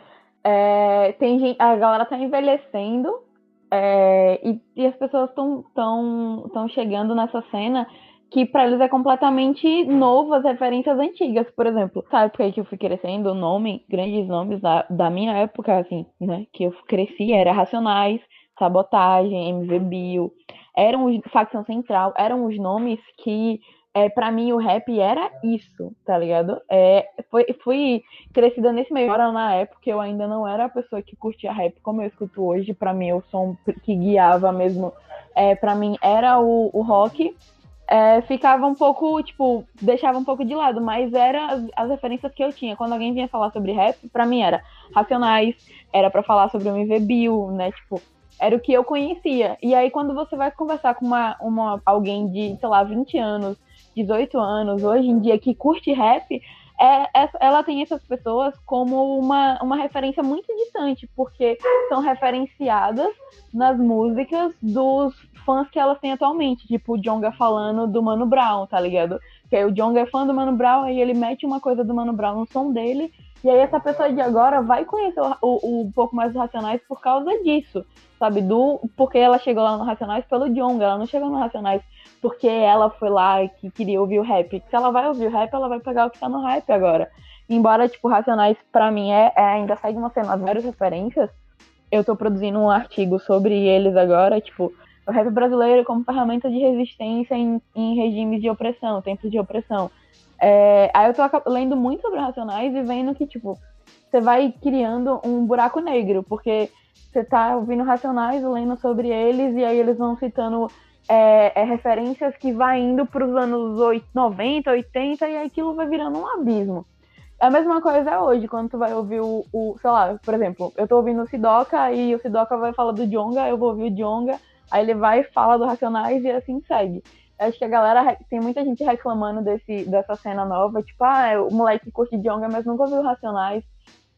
é tem gente, a galera tá envelhecendo é, e, e, as pessoas estão tão, tão chegando nessa cena que para eles é completamente novo as referências antigas, por exemplo. Sabe época aí que eu fui crescendo, o nome, grandes nomes da, da minha época, assim, né, que eu cresci, era Racionais, Sabotagem, MV Bill, eram os, Facção Central, eram os nomes que é, para mim o rap era isso, tá ligado? É, foi, fui crescida nesse meio. Agora, na época, eu ainda não era a pessoa que curtia rap como eu escuto hoje. Para mim, o som que guiava mesmo, é, para mim, era o, o rock. É, ficava um pouco, tipo, deixava um pouco de lado, mas era as, as, referências que eu tinha. Quando alguém vinha falar sobre rap, para mim era Racionais, era para falar sobre o MV Bill, né? Tipo, era o que eu conhecia. E aí, quando você vai conversar com uma, uma alguém de, sei lá, 20 anos 18 anos, hoje em dia, que curte rap, é, é, ela tem essas pessoas como uma, uma referência muito distante, porque são referenciadas nas músicas dos fãs que elas têm atualmente, tipo o Jonga falando do Mano Brown, tá ligado? Que aí o Jonga é fã do Mano Brown, aí ele mete uma coisa do Mano Brown no som dele, e aí essa pessoa de agora vai conhecer o, o, um pouco mais dos Racionais por causa disso, sabe? Do, porque ela chegou lá no Racionais pelo Jonga, ela não chegou no Racionais porque ela foi lá que queria ouvir o rap. Se ela vai ouvir o rap, ela vai pegar o que tá no rap agora. Embora, tipo, Racionais, para mim, é, é, ainda segue uma cena várias referências. Eu tô produzindo um artigo sobre eles agora, tipo, o rap brasileiro como ferramenta de resistência em, em regimes de opressão, tempos de opressão. É, aí eu tô lendo muito sobre Racionais e vendo que, tipo, você vai criando um buraco negro, porque você tá ouvindo Racionais, lendo sobre eles, e aí eles vão citando é, é, referências que vai indo para os anos 90, 80 e aquilo vai virando um abismo. É a mesma coisa hoje, quando tu vai ouvir o, o sei lá, por exemplo, eu tô ouvindo o Sidoca e o Sidoca vai falar do Jonga, eu vou ouvir o Jonga, aí ele vai e fala do Racionais e assim segue. Acho que a galera, tem muita gente reclamando desse, dessa cena nova, tipo, ah, o moleque curte Jonga, mas nunca ouviu Racionais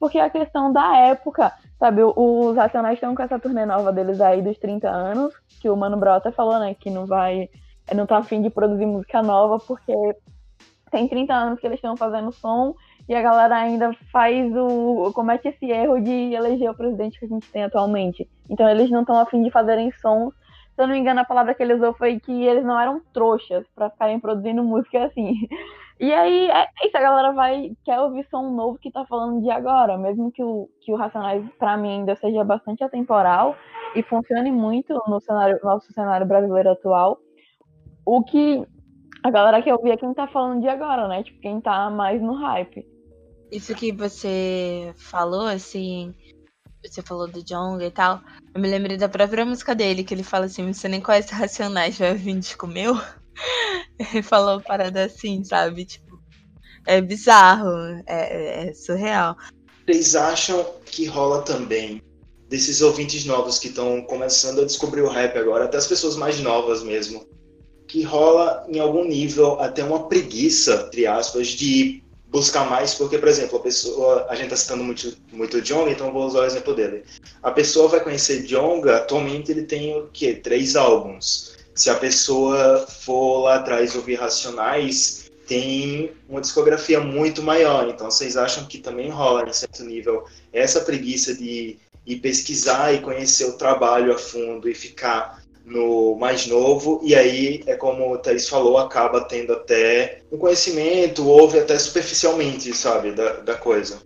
porque é a questão da época, sabe? Os Racionais estão com essa turnê nova deles aí dos 30 anos, que o Mano Brown até falou, né, que não vai, não tá afim de produzir música nova, porque tem 30 anos que eles estão fazendo som e a galera ainda faz o. comete esse erro de eleger o presidente que a gente tem atualmente. Então eles não estão afim de fazerem sons. Se eu não me engano, a palavra que ele usou foi que eles não eram trouxas para ficarem produzindo música assim. E aí, é isso, a galera vai, quer ouvir som novo que tá falando de agora, mesmo que o, que o Racionais, para mim, ainda seja bastante atemporal e funcione muito no cenário, nosso cenário brasileiro atual. O que a galera quer ouvir é quem tá falando de agora, né? Tipo, quem tá mais no hype. Isso que você falou, assim, você falou do Jong e tal, eu me lembrei da própria música dele, que ele fala assim, você nem conhece Racionais, vai vir disco meu? Falou parada assim, sabe? Tipo, é bizarro, é, é surreal. Vocês acham que rola também desses ouvintes novos que estão começando a descobrir o rap agora, até as pessoas mais novas mesmo, que rola em algum nível até uma preguiça, entre aspas, de buscar mais, porque, por exemplo, a pessoa, a gente está citando muito, muito Jonga, então vou usar o exemplo dele. A pessoa vai conhecer Jonga, atualmente ele tem o quê? Três álbuns se a pessoa for lá atrás ouvir Racionais, tem uma discografia muito maior. Então, vocês acham que também rola, em certo nível, essa preguiça de ir pesquisar e conhecer o trabalho a fundo e ficar no mais novo, e aí é como o Thaís falou, acaba tendo até um conhecimento, ouve até superficialmente, sabe, da, da coisa.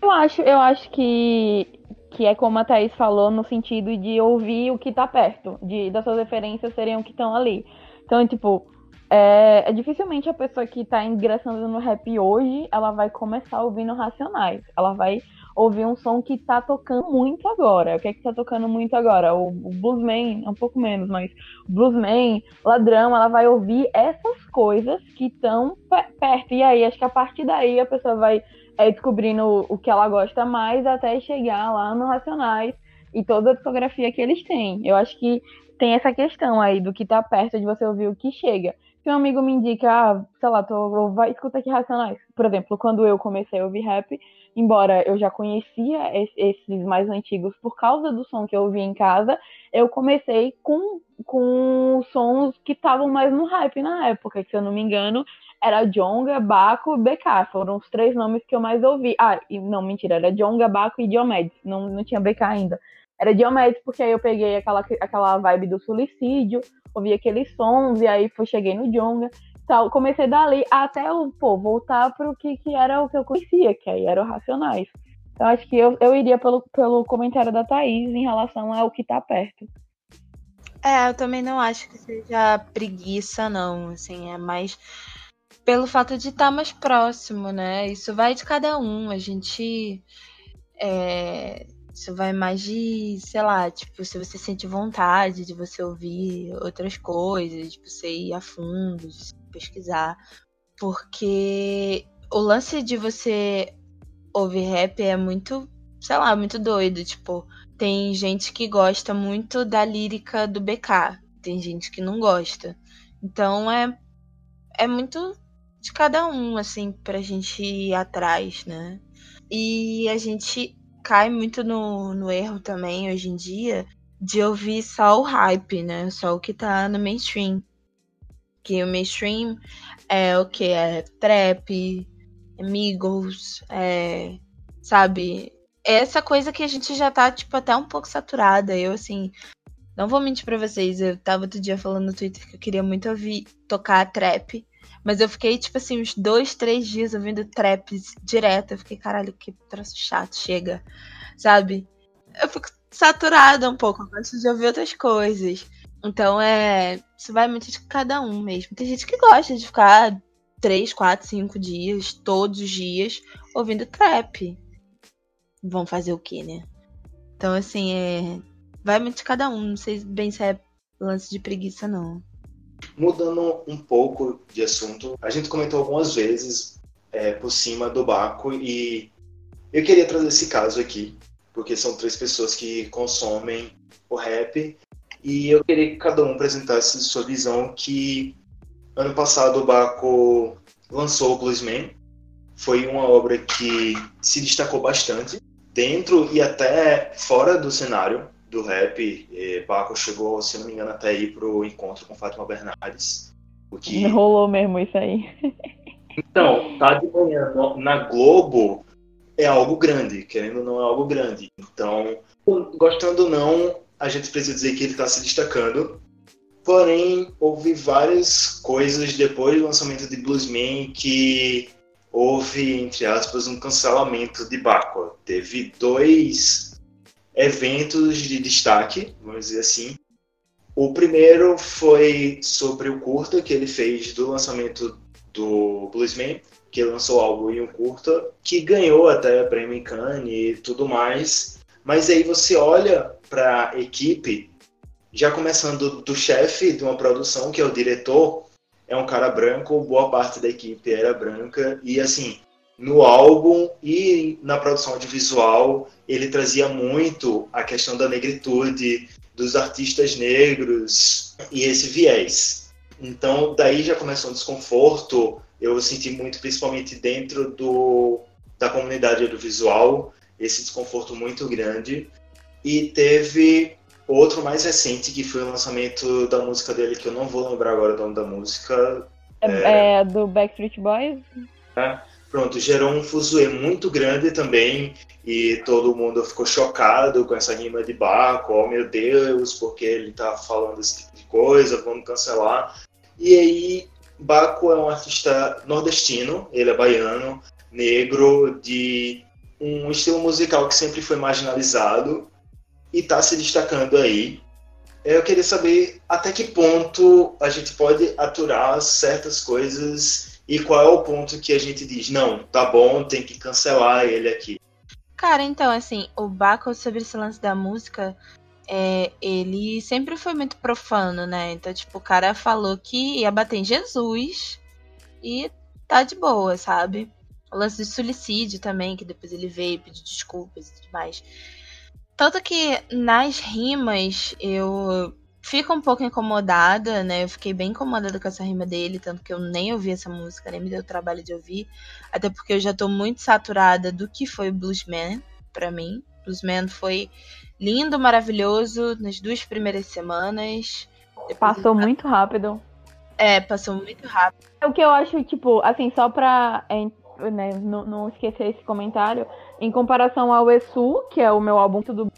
Eu acho, eu acho que que é como a Thaís falou, no sentido de ouvir o que tá perto, de das suas referências serem o que estão ali. Então, tipo, é, é, dificilmente a pessoa que tá ingressando no rap hoje, ela vai começar ouvindo Racionais. Ela vai ouvir um som que tá tocando muito agora. O que é que tá tocando muito agora? O, o Bluesman, um pouco menos, mas Bluesman, Ladrão, ela vai ouvir essas coisas que estão perto. E aí, acho que a partir daí a pessoa vai é, descobrindo o que ela gosta mais até chegar lá no Racionais e toda a discografia que eles têm. Eu acho que tem essa questão aí do que tá perto de você ouvir o que chega. Se um amigo me indica, ah, sei lá, tô, vai, escuta aqui Racionais. Por exemplo, quando eu comecei a ouvir rap, embora eu já conhecia esses mais antigos por causa do som que eu ouvia em casa, eu comecei com, com sons que estavam mais no hype na época, que se eu não me engano, era Jonga, Baco BK. Foram os três nomes que eu mais ouvi. Ah, não, mentira, era Jonga, Baco e Diomedes. Não, não tinha BK ainda. Era Diomedes, porque aí eu peguei aquela, aquela vibe do suicídio, ouvi aqueles sons, e aí fui, cheguei no Jonga. tal. Comecei dali até eu, pô, voltar pro que, que era o que eu conhecia, que aí era o Racionais. Então acho que eu, eu iria pelo, pelo comentário da Thaís em relação ao que tá perto. É, eu também não acho que seja preguiça, não. Assim, é mais pelo fato de estar tá mais próximo, né? Isso vai de cada um. A gente. É, isso vai mais de, sei lá, tipo, se você sente vontade de você ouvir outras coisas, de você ir a fundo, de pesquisar. Porque o lance de você ouvir rap é muito, sei lá, muito doido. Tipo, tem gente que gosta muito da lírica do BK, tem gente que não gosta. Então é, é muito de cada um, assim, pra gente ir atrás, né? E a gente cai muito no, no erro também, hoje em dia, de ouvir só o hype, né? Só o que tá no mainstream. Que o mainstream é o que? É trap, amigos, é, sabe? Essa coisa que a gente já tá, tipo, até um pouco saturada. Eu, assim, não vou mentir pra vocês. Eu tava outro dia falando no Twitter que eu queria muito ouvir tocar trap. Mas eu fiquei, tipo assim, uns dois, três dias ouvindo trap direto. Eu fiquei, caralho, que troço chato, chega. Sabe? Eu fico saturada um pouco. Gosto de ouvir outras coisas. Então é. Isso vai muito de cada um mesmo. Tem gente que gosta de ficar três, quatro, cinco dias, todos os dias, ouvindo trap. Vão fazer o quê, né? Então, assim, é. Vai muito de cada um. Não sei bem se é lance de preguiça, não. Mudando um pouco de assunto, a gente comentou algumas vezes é, por cima do Baco e eu queria trazer esse caso aqui, porque são três pessoas que consomem o rap e eu queria que cada um apresentasse sua visão que ano passado o Baco lançou o Bluesman. Foi uma obra que se destacou bastante dentro e até fora do cenário do rap. E Baco chegou, se não me engano, até ir pro encontro com Fátima Bernardes. O que... Rolou mesmo isso aí. Então, tá de manhã na Globo é algo grande, querendo ou não é algo grande. Então, gostando ou não, a gente precisa dizer que ele está se destacando. Porém, houve várias coisas depois do lançamento de Bluesman que houve, entre aspas, um cancelamento de Baco. Teve dois eventos de destaque, vamos dizer assim. O primeiro foi sobre o curta que ele fez do lançamento do Bluesman, que lançou algo em um curta, que ganhou até prêmio em Cannes e tudo mais. Mas aí você olha para a equipe, já começando do chefe de uma produção, que é o diretor, é um cara branco, boa parte da equipe era branca, e assim, no álbum e na produção audiovisual, ele trazia muito a questão da negritude, dos artistas negros e esse viés. Então, daí já começou um desconforto, eu senti muito, principalmente dentro do, da comunidade audiovisual, esse desconforto muito grande. E teve outro mais recente, que foi o lançamento da música dele, que eu não vou lembrar agora o nome da música. É, é do Backstreet Boys? É, pronto, gerou um fuzuê muito grande também, e todo mundo ficou chocado com essa rima de Baco, oh meu Deus, porque ele tá falando esse tipo de coisa, vamos cancelar. E aí, Baco é um artista nordestino, ele é baiano, negro, de um estilo musical que sempre foi marginalizado, e está se destacando aí. Eu queria saber até que ponto a gente pode aturar certas coisas e qual é o ponto que a gente diz, não, tá bom, tem que cancelar ele aqui. Cara, então, assim, o Baco sobre esse lance da música, é, ele sempre foi muito profano, né? Então, tipo, o cara falou que ia bater em Jesus e tá de boa, sabe? O lance do suicídio também, que depois ele veio pedir desculpas e tudo mais. Tanto que nas rimas eu fico um pouco incomodada, né? Eu fiquei bem incomodada com essa rima dele, tanto que eu nem ouvi essa música, nem me deu trabalho de ouvir. Até porque eu já tô muito saturada do que foi Bluesman para mim. Bluesman foi lindo, maravilhoso nas duas primeiras semanas. Passou muito rápido. É, passou muito rápido. O que eu acho, tipo, assim, só pra é, né, não, não esquecer esse comentário, em comparação ao Esu, que é o meu álbum do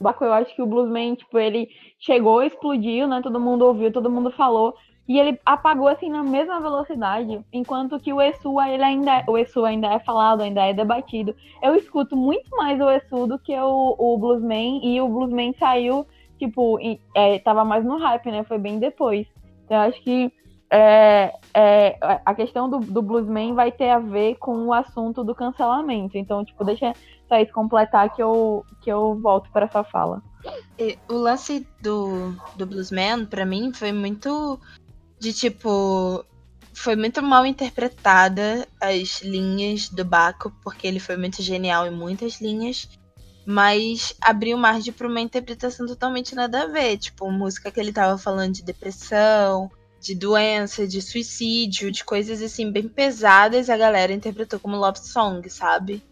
Baco, eu acho que o Bluesman, tipo, ele chegou, explodiu, né? Todo mundo ouviu, todo mundo falou. E ele apagou assim na mesma velocidade, enquanto que o Esu ele ainda, o Esu ainda é falado, ainda é debatido. Eu escuto muito mais o Esu do que o, o Bluesman, e o Bluesman saiu, tipo, e, é, tava mais no hype, né? Foi bem depois. Então, eu acho que é, é, a questão do, do Bluesman vai ter a ver com o assunto do cancelamento. Então, tipo, deixa Thaís completar que eu, que eu volto para essa fala. O lance do, do Bluesman, para mim, foi muito de tipo. Foi muito mal interpretada as linhas do Baco, porque ele foi muito genial em muitas linhas, mas abriu margem para uma interpretação totalmente nada a ver. Tipo, música que ele tava falando de depressão, de doença, de suicídio, de coisas assim bem pesadas, a galera interpretou como love song, sabe?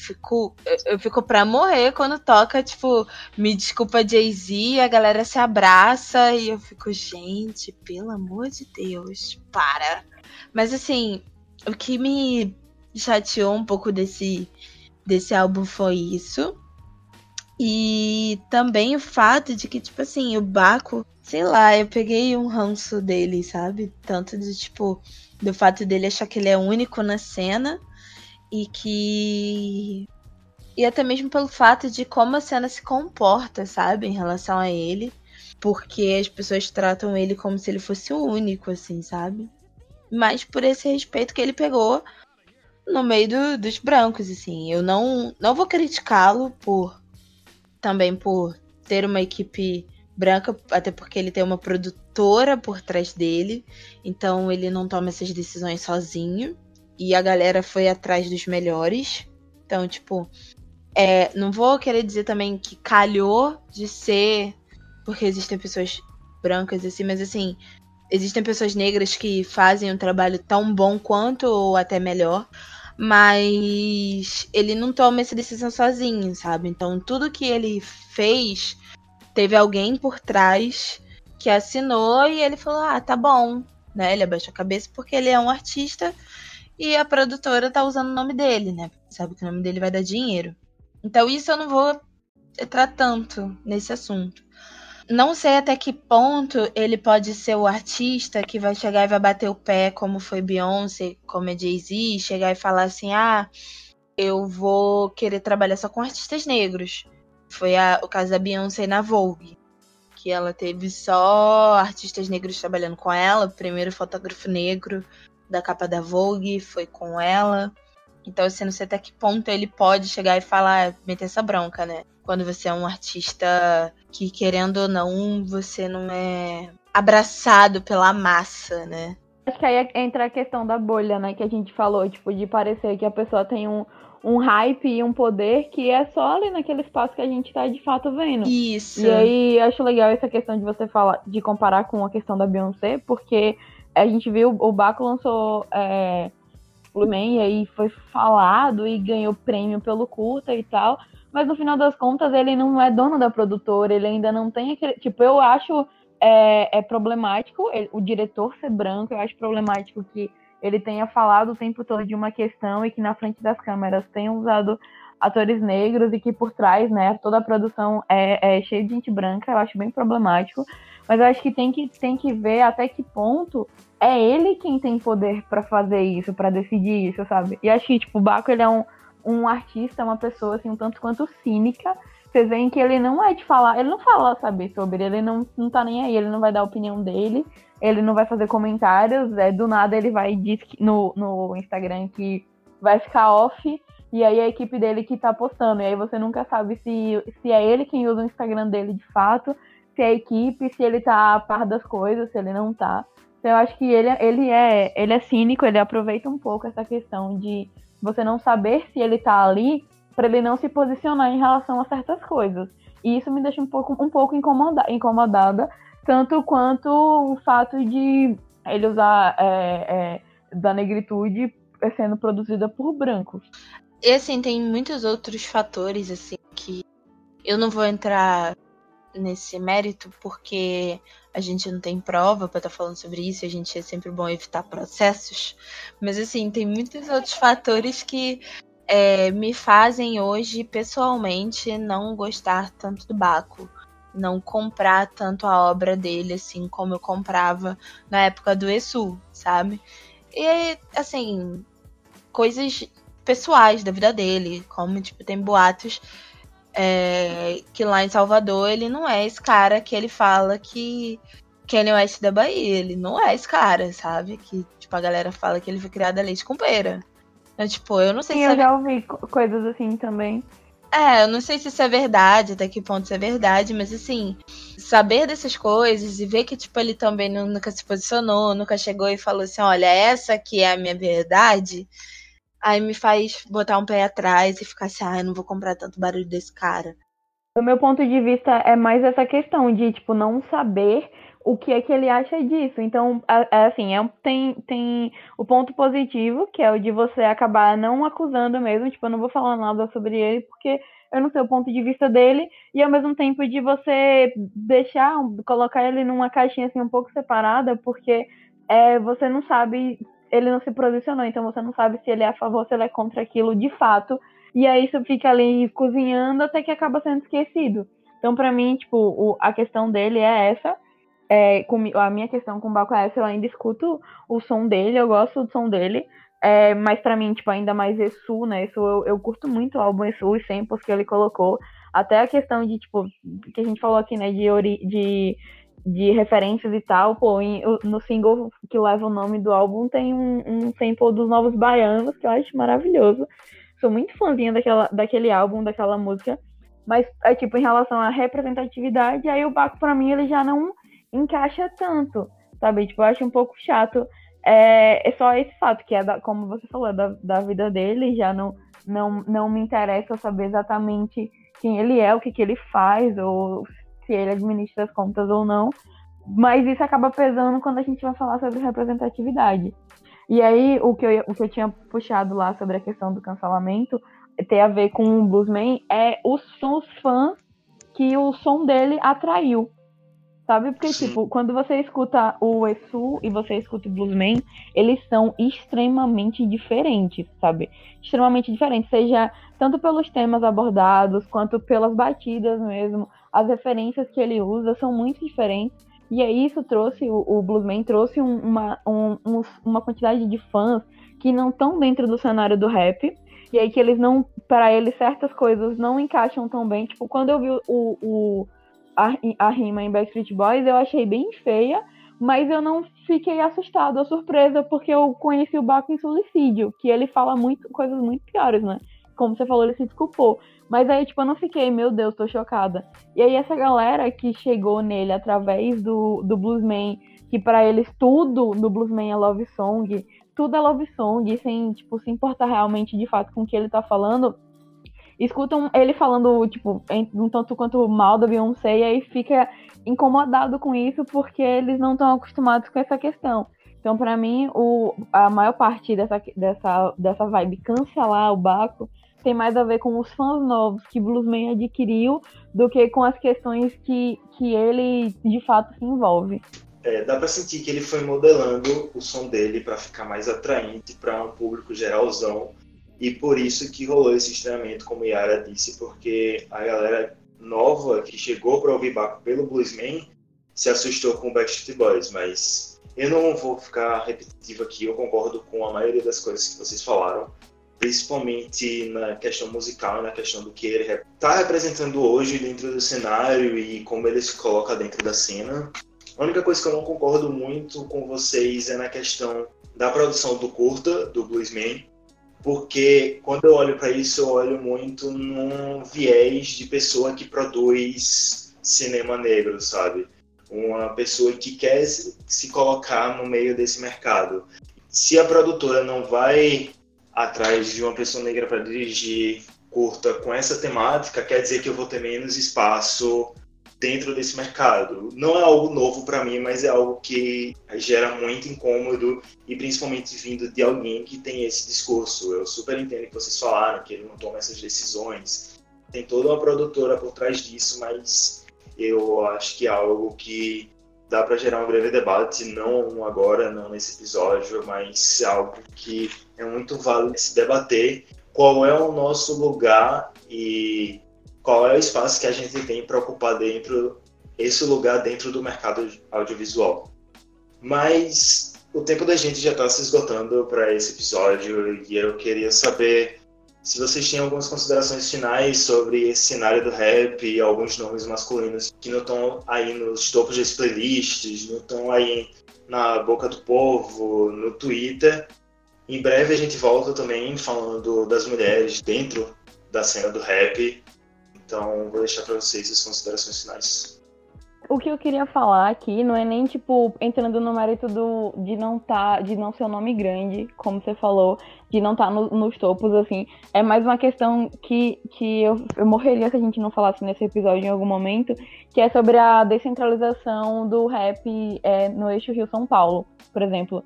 fico, eu, eu fico pra morrer quando toca, tipo, me desculpa Jay-Z, a galera se abraça e eu fico, gente, pelo amor de Deus, para. Mas assim, o que me chateou um pouco desse, desse álbum foi isso. E também o fato de que, tipo assim, o Baco, sei lá, eu peguei um ranço dele, sabe? Tanto de, tipo, do fato dele achar que ele é único na cena e que. E até mesmo pelo fato de como a cena se comporta, sabe, em relação a ele. Porque as pessoas tratam ele como se ele fosse o único, assim, sabe? Mas por esse respeito que ele pegou no meio do, dos brancos, assim. Eu não, não vou criticá-lo por. Também por ter uma equipe branca, até porque ele tem uma produtora por trás dele. Então ele não toma essas decisões sozinho e a galera foi atrás dos melhores. Então, tipo, é, não vou querer dizer também que calhou de ser porque existem pessoas brancas assim, mas assim, existem pessoas negras que fazem um trabalho tão bom quanto ou até melhor, mas ele não toma essa decisão sozinho, sabe? Então, tudo que ele fez teve alguém por trás que assinou e ele falou: "Ah, tá bom", né? Ele abaixou a cabeça porque ele é um artista e a produtora tá usando o nome dele, né? Sabe que o nome dele vai dar dinheiro. Então isso eu não vou entrar tanto nesse assunto. Não sei até que ponto ele pode ser o artista que vai chegar e vai bater o pé, como foi Beyoncé, como é Jay-Z, chegar e falar assim: ah, eu vou querer trabalhar só com artistas negros. Foi a, o caso da Beyoncé na Vogue, que ela teve só artistas negros trabalhando com ela, primeiro fotógrafo negro, da capa da Vogue, foi com ela. Então, assim, não sei até que ponto ele pode chegar e falar, meter essa bronca, né? Quando você é um artista que, querendo ou não, você não é abraçado pela massa, né? Acho que aí entra a questão da bolha, né? Que a gente falou, tipo, de parecer que a pessoa tem um, um hype e um poder que é só ali naquele espaço que a gente tá de fato vendo. Isso. E aí acho legal essa questão de você falar, de comparar com a questão da Beyoncé, porque a gente viu, o Baco lançou é, Blumen, e aí foi falado e ganhou prêmio pelo curta e tal. Mas no final das contas, ele não é dono da produtora, ele ainda não tem aquele. Tipo, eu acho é, é problemático ele, o diretor ser branco, eu acho problemático que ele tenha falado o tempo todo de uma questão e que na frente das câmeras tenha usado atores negros e que por trás, né, toda a produção é, é cheia de gente branca, eu acho bem problemático. Mas eu acho que tem que, tem que ver até que ponto é ele quem tem poder para fazer isso, para decidir isso, sabe? E acho que, tipo, o Baco, ele é um, um artista, uma pessoa, assim, um tanto quanto cínica. Vocês veem que ele não é de falar, ele não fala, saber sobre, ele não, não tá nem aí, ele não vai dar a opinião dele, ele não vai fazer comentários, é, do nada ele vai diz no, no Instagram que vai ficar off, e aí a equipe dele que tá postando, e aí você nunca sabe se, se é ele quem usa o Instagram dele de fato, se é a equipe, se ele tá a par das coisas, se ele não tá. Então eu acho que ele, ele, é, ele é cínico, ele aproveita um pouco essa questão de você não saber se ele tá ali para ele não se posicionar em relação a certas coisas. E isso me deixa um pouco, um pouco incomoda, incomodada, tanto quanto o fato de ele usar é, é, da negritude sendo produzida por brancos. E assim, tem muitos outros fatores assim que eu não vou entrar nesse mérito porque a gente não tem prova para estar tá falando sobre isso, a gente é sempre bom evitar processos, mas assim, tem muitos outros fatores que é, me fazem hoje, pessoalmente, não gostar tanto do Baco. não comprar tanto a obra dele assim como eu comprava na época do Esu, sabe? E assim, coisas pessoais da vida dele, como tipo tem boatos é, que lá em Salvador ele não é esse cara que ele fala que Kanye West da Bahia, ele não é esse cara, sabe? Que tipo a galera fala que ele foi criado a leite com pera. Então, tipo, eu não sei Sim, se eu é já ouvi co- coisas assim também. É, eu não sei se isso é verdade, até que ponto isso é verdade, mas assim, saber dessas coisas e ver que, tipo, ele também nu- nunca se posicionou, nunca chegou e falou assim, olha, essa aqui é a minha verdade, aí me faz botar um pé atrás e ficar assim, ah, eu não vou comprar tanto barulho desse cara. Do meu ponto de vista, é mais essa questão de, tipo, não saber o que é que ele acha disso. Então, é, assim, é tem, tem o ponto positivo, que é o de você acabar não acusando mesmo, tipo, eu não vou falar nada sobre ele, porque eu não sei o ponto de vista dele, e ao mesmo tempo de você deixar, colocar ele numa caixinha assim um pouco separada, porque é, você não sabe, ele não se posicionou, então você não sabe se ele é a favor, se ele é contra aquilo de fato, e aí isso fica ali cozinhando até que acaba sendo esquecido. Então, pra mim, tipo, o- a questão dele é essa. É, com- a minha questão com o Baco é essa, eu ainda escuto o som dele, eu gosto do som dele. É, mas pra mim, tipo, ainda mais Esu, né? Esu, eu, eu curto muito o álbum Esu, os samples que ele colocou. Até a questão de, tipo, que a gente falou aqui, né, de, ori de, de referências e tal, pô, em- no single que leva o nome do álbum tem um, um sample dos Novos Baianos, que eu acho maravilhoso. Sou muito fãzinha daquela, daquele álbum, daquela música. Mas, é tipo, em relação à representatividade, aí o Baco, pra mim, ele já não encaixa tanto, sabe? Tipo, eu acho um pouco chato. É, é só esse fato, que é, da, como você falou, da, da vida dele, já não, não, não me interessa saber exatamente quem ele é, o que, que ele faz, ou se ele administra as contas ou não. Mas isso acaba pesando quando a gente vai falar sobre representatividade. E aí, o que, eu, o que eu tinha puxado lá sobre a questão do cancelamento tem a ver com o Bluesman, é os, são os fãs que o som dele atraiu. Sabe? Porque, Sim. tipo, quando você escuta o Esu e você escuta o Bluesman, eles são extremamente diferentes, sabe? Extremamente diferentes, seja tanto pelos temas abordados, quanto pelas batidas mesmo. As referências que ele usa são muito diferentes. E aí isso trouxe, o, o Bluesman trouxe um- uma, um- um- uma quantidade de fãs que não estão dentro do cenário do rap. E aí que eles não, para eles, certas coisas não encaixam tão bem. Tipo, quando eu vi o, o, a, a rima em Backstreet Boys, eu achei bem feia, mas eu não fiquei assustada ou surpresa, porque eu conheci o Baco em Suicídio, que ele fala muito, coisas muito piores, né? Como você falou, ele se desculpou. Mas aí, tipo, eu não fiquei, meu Deus, tô chocada. E aí, essa galera que chegou nele através do, do Bluesman, que pra eles tudo no Bluesman é love song, tudo é love song, sem, tipo, se importar realmente de fato com o que ele tá falando, escutam ele falando, tipo, um tanto quanto mal da Beyoncé, e aí fica incomodado com isso porque eles não estão acostumados com essa questão. Então, pra mim, o, a maior parte dessa, dessa, dessa vibe cancelar o Baco tem mais a ver com os fãs novos que Bluesman adquiriu do que com as questões que, que ele de fato se envolve. É, dá pra sentir que ele foi modelando o som dele pra ficar mais atraente para um público geralzão. E por isso que rolou esse estranhamento, como Yara disse, porque a galera nova que chegou pra ouvir Baco pelo Bluesman se assustou com o Backstreet Boys, mas eu não vou ficar repetitivo aqui, eu concordo com a maioria das coisas que vocês falaram, principalmente na questão musical, na questão do que ele está representando hoje dentro do cenário e como ele se coloca dentro da cena. A única coisa que eu não concordo muito com vocês é na questão da produção do curta, do Bluesman, porque quando eu olho para isso, eu olho muito num viés de pessoa que produz cinema negro, sabe? Uma pessoa que quer se colocar no meio desse mercado. Se a produtora não vai atrás de uma pessoa negra para dirigir curta com essa temática, quer dizer que eu vou ter menos espaço dentro desse mercado. Não é algo novo para mim, mas é algo que gera muito incômodo e principalmente vindo de alguém que tem esse discurso. Eu super entendo que vocês falaram que ele não toma essas decisões. Tem toda uma produtora por trás disso, mas eu acho que é algo que dá para gerar um breve debate, não agora, não nesse episódio, mas algo que é muito válido se debater qual é o nosso lugar e qual é o espaço que a gente tem para ocupar dentro esse lugar dentro do mercado audiovisual. Mas o tempo da gente já está se esgotando para esse episódio e eu queria saber se vocês têm algumas considerações finais sobre esse cenário do rap e alguns nomes masculinos que não estão aí nos topos das playlists, não estão aí na boca do povo, no Twitter. Em breve a gente volta também falando das mulheres dentro da cena do rap. Então vou deixar para vocês as considerações finais. O que eu queria falar aqui não é nem tipo entrando no mérito do de não tá, de não ser um nome grande, como você falou, de não estar tá no, nos topos assim. É mais uma questão que, que eu, eu morreria se a gente não falasse nesse episódio em algum momento, que é sobre a descentralização do rap é, no eixo Rio São Paulo, por exemplo.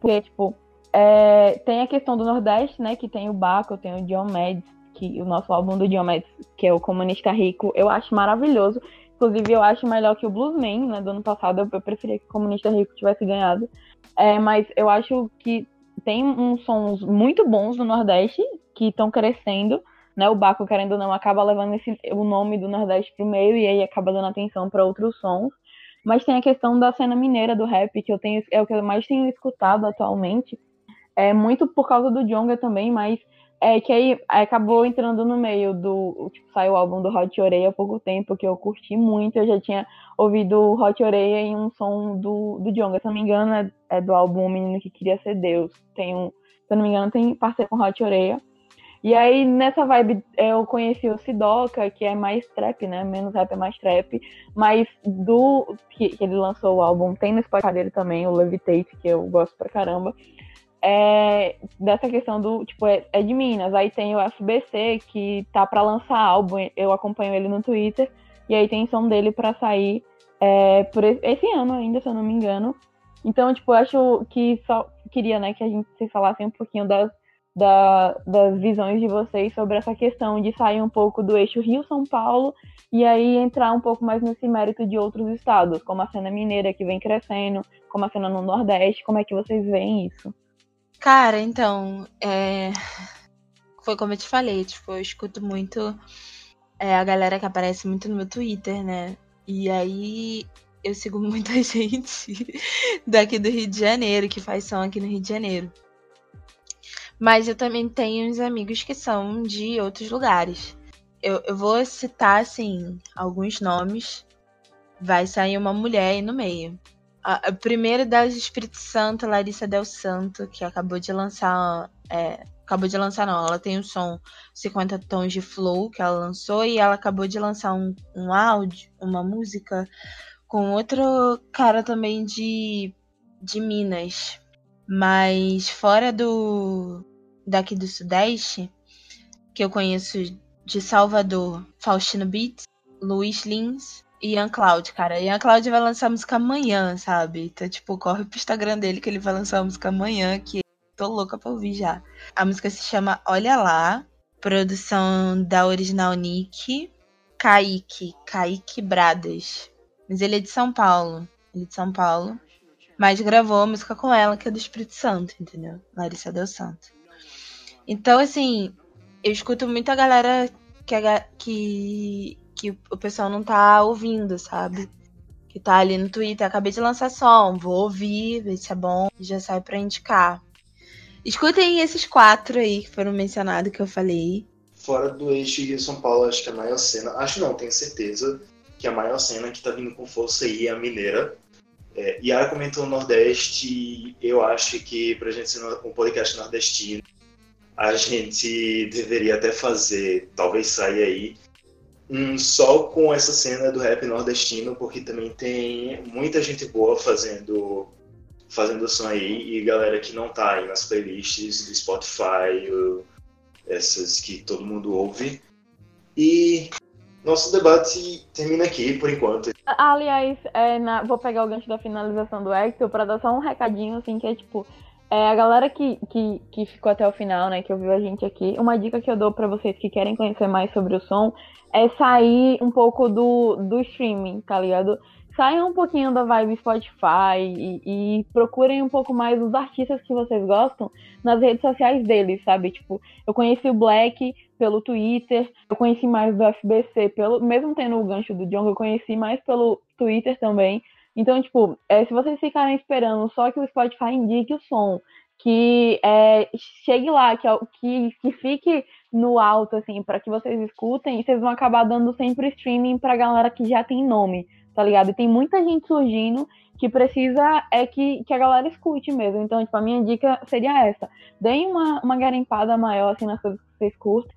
Porque tipo é, tem a questão do Nordeste, né? Que tem o Baco, tem o Mads, que o nosso álbum do Mads, que é o Comunista Rico, eu acho maravilhoso. Inclusive, eu acho melhor que o Bluesman, né, do ano passado. Eu preferia que o Comunista Rico tivesse ganhado. É, mas eu acho que tem uns sons muito bons no Nordeste que estão crescendo. Né, o Baco, querendo ou não, acaba levando esse, o nome do Nordeste pro meio e aí acaba dando atenção para outros sons. Mas tem a questão da cena mineira do rap, que eu tenho, é o que eu mais tenho escutado atualmente. É muito por causa do Jonga também, mas é que aí acabou entrando no meio do. Tipo, saiu o álbum do Hot Oreia há pouco tempo, que eu curti muito. Eu já tinha ouvido Hot Oreia em um som do, do Jonga. Se não me engano, é, é do álbum Menino que Queria Ser Deus. Tem um, se eu não me engano, tem parceiro com Hot Oreia. E aí, nessa vibe, eu conheci o Sidoca, que é mais trap, né? Menos rap, é mais trap. Mas do que, que ele lançou o álbum, tem no Spotify dele também, o Levitate, que eu gosto pra caramba é dessa questão do, tipo, é, é, de Minas. Aí tem o FBC, que tá para lançar álbum, eu acompanho ele no Twitter, e aí tem som dele para sair é, por esse ano ainda, se eu não me engano. Então, tipo, eu acho que só queria, né, que a gente se falasse um pouquinho das, da, das visões de vocês sobre essa questão de sair um pouco do eixo Rio-São Paulo e aí entrar um pouco mais nesse mérito de outros estados, como a cena mineira que vem crescendo, como a cena no Nordeste, como é que vocês veem isso? Cara, então, é... foi como eu te falei, tipo, eu escuto muito é, a galera que aparece muito no meu Twitter, né? E aí eu sigo muita gente daqui do Rio de Janeiro, que faz som aqui no Rio de Janeiro. Mas eu também tenho uns amigos que são de outros lugares. Eu, eu vou citar, assim, alguns nomes. Vai sair uma mulher aí no meio. A, primeira das Espírito Santo, Larissa Del Santo, que acabou de lançar. É, acabou de lançar, não. Ela tem um som 50 tons de flow que ela lançou e ela acabou de lançar um, um áudio, uma música com outro cara também de, de Minas. Mas fora do daqui do Sudeste, que eu conheço de Salvador, Faustino Beats, Luiz Lins, Ian Cloud, cara. Ian Cloud vai lançar música amanhã, sabe? Então, tipo, corre pro Instagram dele que ele vai lançar a música amanhã, que tô louca pra ouvir já. A música se chama Olha Lá, produção da original Nick, Kaique, Kaique Bradas. Mas ele é de São Paulo. Ele é de São Paulo. Mas gravou a música com ela, que é do Espírito Santo, entendeu? Larissa Del Santo. Então, assim, eu escuto muita galera que, que que o pessoal não tá ouvindo, sabe? Que tá ali no Twitter, acabei de lançar som, vou ouvir, ver se é bom, e já sai pra indicar. Escutem esses quatro aí que foram mencionados que eu falei. Fora do eixo Rio São Paulo, acho que a maior cena, acho não, tenho certeza que a maior cena que tá vindo com força aí é a mineira. É, Yara comentou o Nordeste, eu acho que pra gente ser um podcast nordestino, a gente deveria até fazer, talvez saia aí, um só com essa cena do rap nordestino, porque também tem muita gente boa fazendo fazendo som aí e galera que não tá aí nas playlists do Spotify, essas que todo mundo ouve. E nosso debate termina aqui por enquanto. Aliás, é, na, vou pegar o gancho da finalização do Hector para dar só um recadinho, assim, que é tipo, é, a galera que, que, que ficou até o final, né, que ouviu a gente aqui, uma dica que eu dou para vocês que querem conhecer mais sobre o som é sair um pouco do, do streaming, tá ligado? saiam um pouquinho da vibe Spotify e, e, procurem um pouco mais os artistas que vocês gostam nas redes sociais deles, sabe? Tipo, eu conheci o Black pelo Twitter, eu conheci mais do FBC, pelo, mesmo tendo o gancho do John, eu conheci mais pelo Twitter também. Então, tipo, é, se vocês ficarem esperando só que o Spotify indique o som, que é, chegue lá, que, que, que fique no alto, assim, para que vocês escutem, vocês vão acabar dando sempre streaming pra galera que já tem nome, tá ligado? E tem muita gente surgindo que precisa é que, que a galera escute mesmo. Então, tipo, a minha dica seria essa. Deem uma, uma garimpada maior, assim, nas coisas que vocês curtem.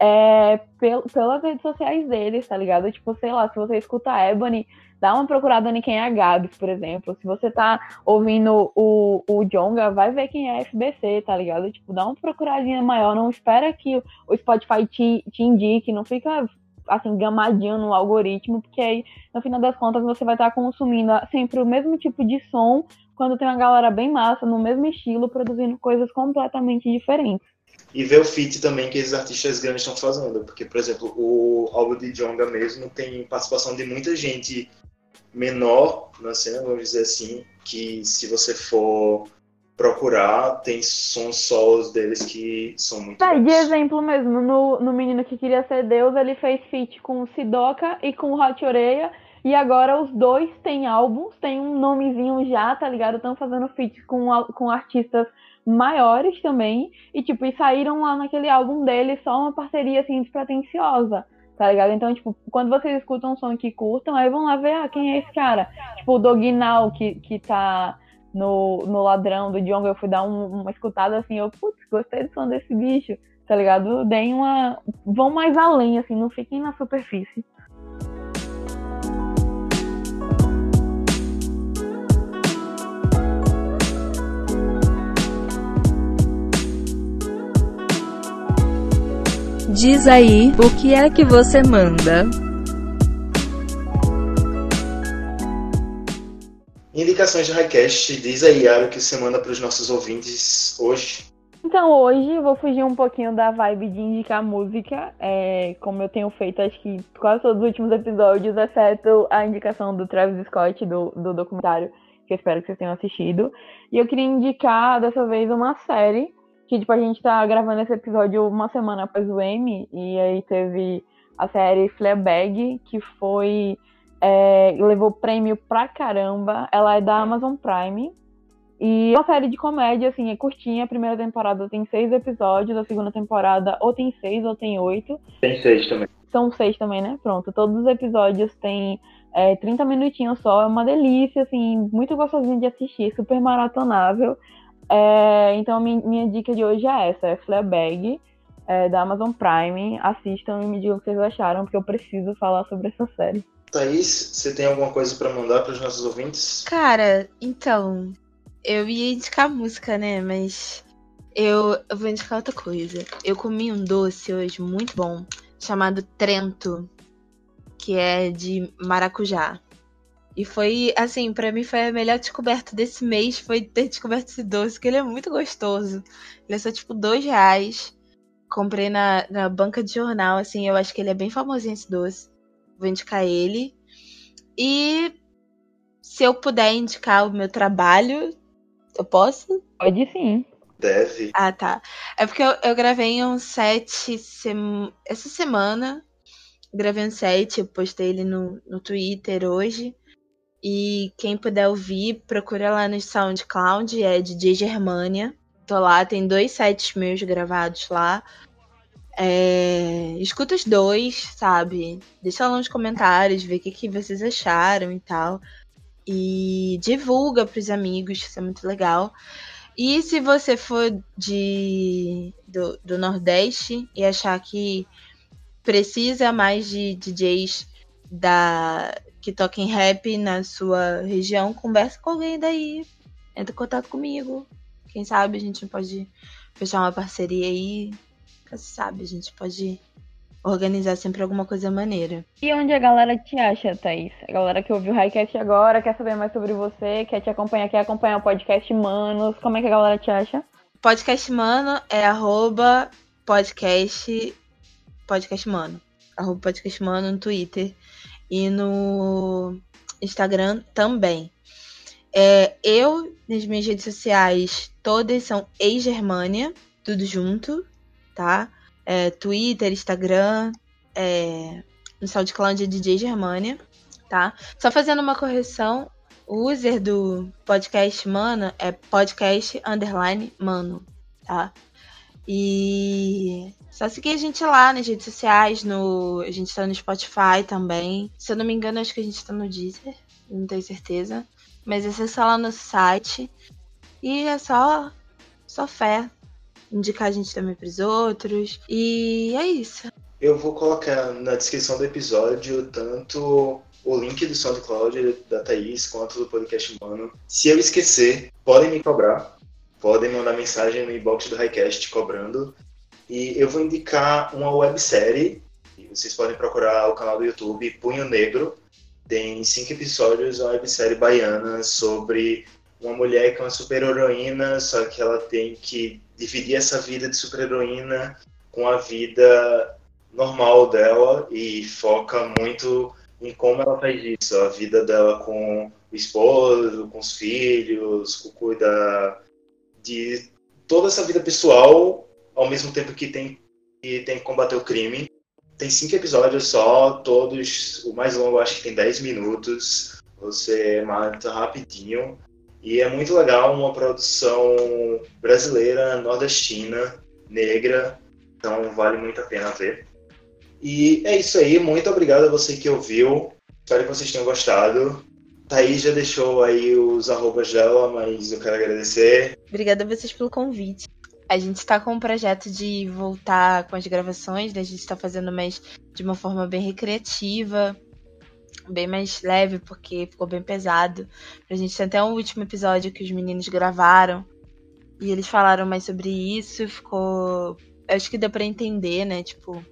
É, pel, pelas redes sociais deles, tá ligado? Tipo, sei lá, se você escuta Ebony, Dá uma procurada em quem é a Gabs, por exemplo. Se você tá ouvindo o, o Jonga, vai ver quem é FBC, tá ligado? Tipo, dá uma procuradinha maior. Não espera que o Spotify te, te indique, não fica assim, gamadinho no algoritmo, porque aí, no final das contas, você vai estar tá consumindo sempre o mesmo tipo de som quando tem uma galera bem massa, no mesmo estilo, produzindo coisas completamente diferentes. E ver o feat também que esses artistas grandes estão fazendo, porque, por exemplo, o álbum de Jonga mesmo tem participação de muita gente menor na cena, vamos dizer assim, que se você for procurar, tem sons solos deles que são muito tá, bons. De exemplo mesmo, no, no Menino que Queria Ser Deus, ele fez feat com o Sidoca e com o Hot Oreia, e agora os dois têm álbuns, tem um nomezinho já, tá ligado? Estão fazendo feat com, com artistas maiores também, e tipo, e saíram lá naquele álbum dele só uma parceria assim despretensiosa tá ligado? Então, tipo, quando vocês escutam um som que curtam, aí vão lá ver, ah, quem é esse cara? Tipo, o Dognal, que, que tá no, no Ladrão do Djonga, eu fui dar um, uma escutada assim, eu, putz, gostei do som desse bicho, tá ligado? Deem uma... vão mais além, assim, não fiquem na superfície. Diz aí, o que é que você manda? Indicações de Highcast, diz aí, Yara, o que você manda para os nossos ouvintes hoje. Então, hoje eu vou fugir um pouquinho da vibe de indicar música, é, como eu tenho feito, acho que quase todos os últimos episódios, exceto a indicação do Travis Scott, do, do documentário, que eu espero que vocês tenham assistido. E eu queria indicar, dessa vez, uma série que tipo, a gente tá gravando esse episódio uma semana após o M, e aí teve a série Fleabag, que foi. É, levou prêmio pra caramba. Ela é da Amazon Prime. E é uma série de comédia, assim, é curtinha. A primeira temporada tem seis episódios, a segunda temporada ou tem seis ou tem oito. Tem seis também. São seis também, né? Pronto. Todos os episódios têm é, 30 minutinhos só. É uma delícia, assim, muito gostosinho de assistir, super maratonável. É, então, minha, minha, dica de hoje é essa: é Fleabag, é, da Amazon Prime. Assistam e me digam o que vocês acharam, porque eu preciso falar sobre essa série. Thaís, você tem alguma coisa para mandar para os nossos ouvintes? Cara, então. Eu ia indicar música, né? Mas eu, eu vou indicar outra coisa. Eu comi um doce hoje muito bom, chamado Trento, que é de maracujá. E foi, assim, para mim foi a melhor descoberta desse mês, foi ter descoberto esse doce, que ele é muito gostoso. Ele é só, tipo, dois reais. Comprei na, na banca de jornal, assim, eu acho que ele é bem famosinho esse doce. Vou indicar ele. E se eu puder indicar o meu trabalho, eu posso? Pode sim. Deve. Ah, tá. É porque eu, eu gravei um set sem... essa semana. Gravei um set, eu postei ele no, no Twitter hoje. E quem puder ouvir, procura lá no SoundCloud, é DJ Germania. Tô lá, tem dois sets meus gravados lá. É... Escuta os dois, sabe? Deixa lá nos comentários, vê o que, que vocês acharam e tal. E divulga pros amigos, isso é muito legal. E se você for de do, do Nordeste e achar que precisa mais de DJs da, que toquem rap na sua região, conversa com alguém daí. Entra em contato comigo. Quem sabe a gente pode fechar uma parceria aí. Quem sabe a gente pode organizar sempre alguma coisa maneira. E onde a galera te acha, Thaís? A galera que ouviu o Highcast agora, quer saber mais sobre você, quer te acompanhar, quer acompanhar o podcast Manos, como é que a galera te acha? Podcast Mano é arroba podcast, podcast Mano. Arroba podcast Mano no Twitter e no Instagram também. É, eu, nas minhas redes sociais, todas são ex-Germânia, tudo junto, tá? É, Twitter, Instagram, é, no SoundCloud é DJ Germânia, tá? Só fazendo uma correção, o user do podcast Mano é podcast underline Mano, tá? E só seguir a gente lá nas redes sociais, no, a gente tá no Spotify também. Se eu não me engano, acho que a gente tá no Deezer, não tenho certeza. Mas acessa lá no site. E é só, só fé. Indicar a gente também pros outros. E é isso. Eu vou colocar na descrição do episódio tanto o link do SoundCloud da Thaís quanto do podcast Mano. Se eu esquecer, podem me cobrar. Podem mandar mensagem no inbox do Highcast cobrando. E eu vou indicar uma websérie. Vocês podem procurar o canal do YouTube Punho Negro. Tem cinco episódios, uma websérie baiana sobre uma mulher que é uma super-heroína, só que ela tem que dividir essa vida de super-heroína com a vida normal dela e foca muito em como ela faz isso, a vida dela com o esposo, com os filhos, com cuida de toda essa vida pessoal, ao mesmo tempo que tem que, tem que combater o crime. Tem cinco episódios só, todos, o mais longo acho que tem 10 minutos, você mata rapidinho. E é muito legal, uma produção brasileira, nordestina, negra, então vale muito a pena ver. E é isso aí, muito obrigado a você que ouviu. Espero que vocês tenham gostado. Thaís já deixou aí os arrobas dela, mas eu quero agradecer. Obrigada a vocês pelo convite. A gente está com um projeto de voltar com as gravações, né? a gente está fazendo mais de uma forma bem recreativa, bem mais leve, porque ficou bem pesado. A gente tem até um último episódio que os meninos gravaram e eles falaram mais sobre isso, ficou. Acho que deu para entender, né? Tipo,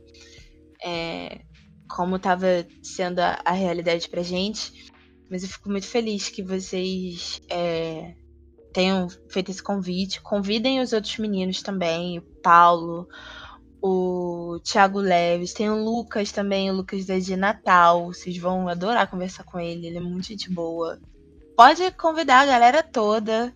é, como estava sendo a, a, realidade pra gente. Mas eu fico muito feliz que vocês é, tenham feito esse convite. Convidem os outros meninos também, o Paulo, o Thiago Leves, tem o Lucas também, o Lucas da de Natal. Vocês vão adorar conversar com ele, ele é muito gente boa. Pode convidar a galera toda,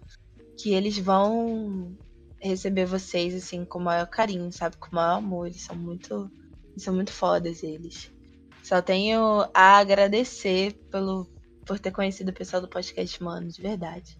que eles vão receber vocês assim com o maior carinho, sabe? Com o maior amor. Eles são muito são muito fodas eles. Só tenho a agradecer pelo, por ter conhecido o pessoal do podcast Mano, de verdade.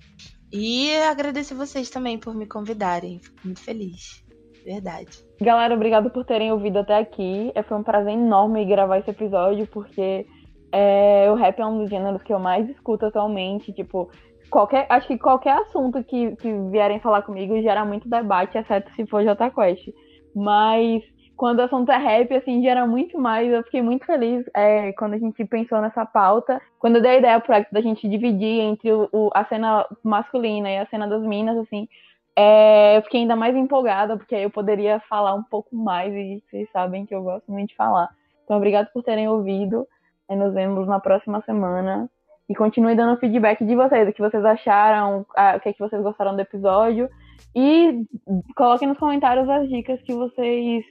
E agradecer vocês também por me convidarem. Fico muito feliz. Verdade. Galera, obrigado por terem ouvido até aqui. É, foi um prazer enorme gravar esse episódio, porque é, o rap é um dos gêneros que eu mais escuto atualmente. Tipo, qualquer, acho que qualquer assunto que, que vierem falar comigo gera muito debate, exceto se for Jota Quest. Mas quando o assunto é rap, assim, gera muito mais. Eu fiquei muito feliz é, quando a gente pensou nessa pauta. Quando eu dei a ideia pro da gente dividir entre o, o, a cena masculina e a cena das minas, assim, é, eu fiquei ainda mais empolgada, porque aí eu poderia falar um pouco mais, e vocês sabem que eu gosto muito de falar. Então, obrigado por terem ouvido. E nos vemos na próxima semana. E continue dando feedback de vocês, o que vocês acharam, o que, é que vocês gostaram do episódio. E coloquem nos comentários as dicas que vocês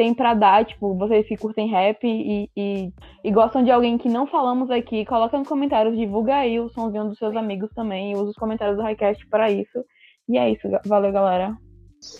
tem para dar, tipo, vocês que curtem rap e, e, e, gostam de alguém que não falamos aqui, coloca nos comentários, divulga aí o somzinho dos seus amigos também, usa os comentários do Highcast para isso. E é isso, valeu, galera.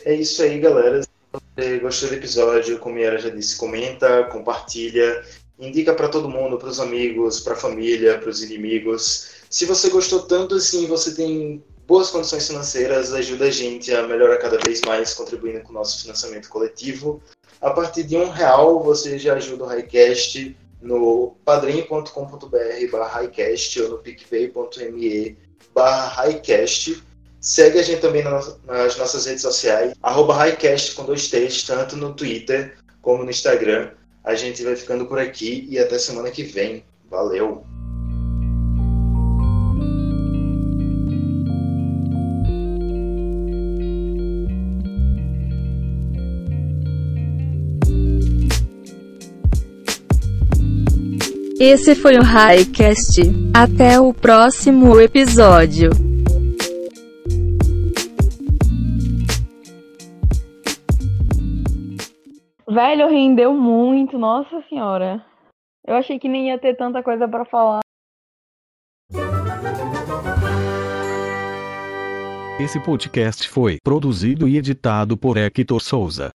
É isso aí, galera. Se você gostou do episódio, como a já disse, comenta, compartilha, indica para todo mundo, para os amigos, para a família, para os inimigos. Se você gostou tanto assim, você tem boas condições financeiras, ajuda a gente a melhorar cada vez mais, contribuindo com o nosso financiamento coletivo. A partir de um real você já ajuda o Highcast no padrim.com.br barra Highcast ou no picpay.me barra Highcast. Segue a gente também nas nossas redes sociais, arroba Highcast com dois T's, tanto no Twitter como no Instagram. A gente vai ficando por aqui e até semana que vem. Valeu! Esse foi o Highcast. Até o próximo episódio. Velho, rendeu muito, nossa senhora. Eu achei que nem ia ter tanta coisa para falar. Esse podcast foi produzido e editado por Hector Souza.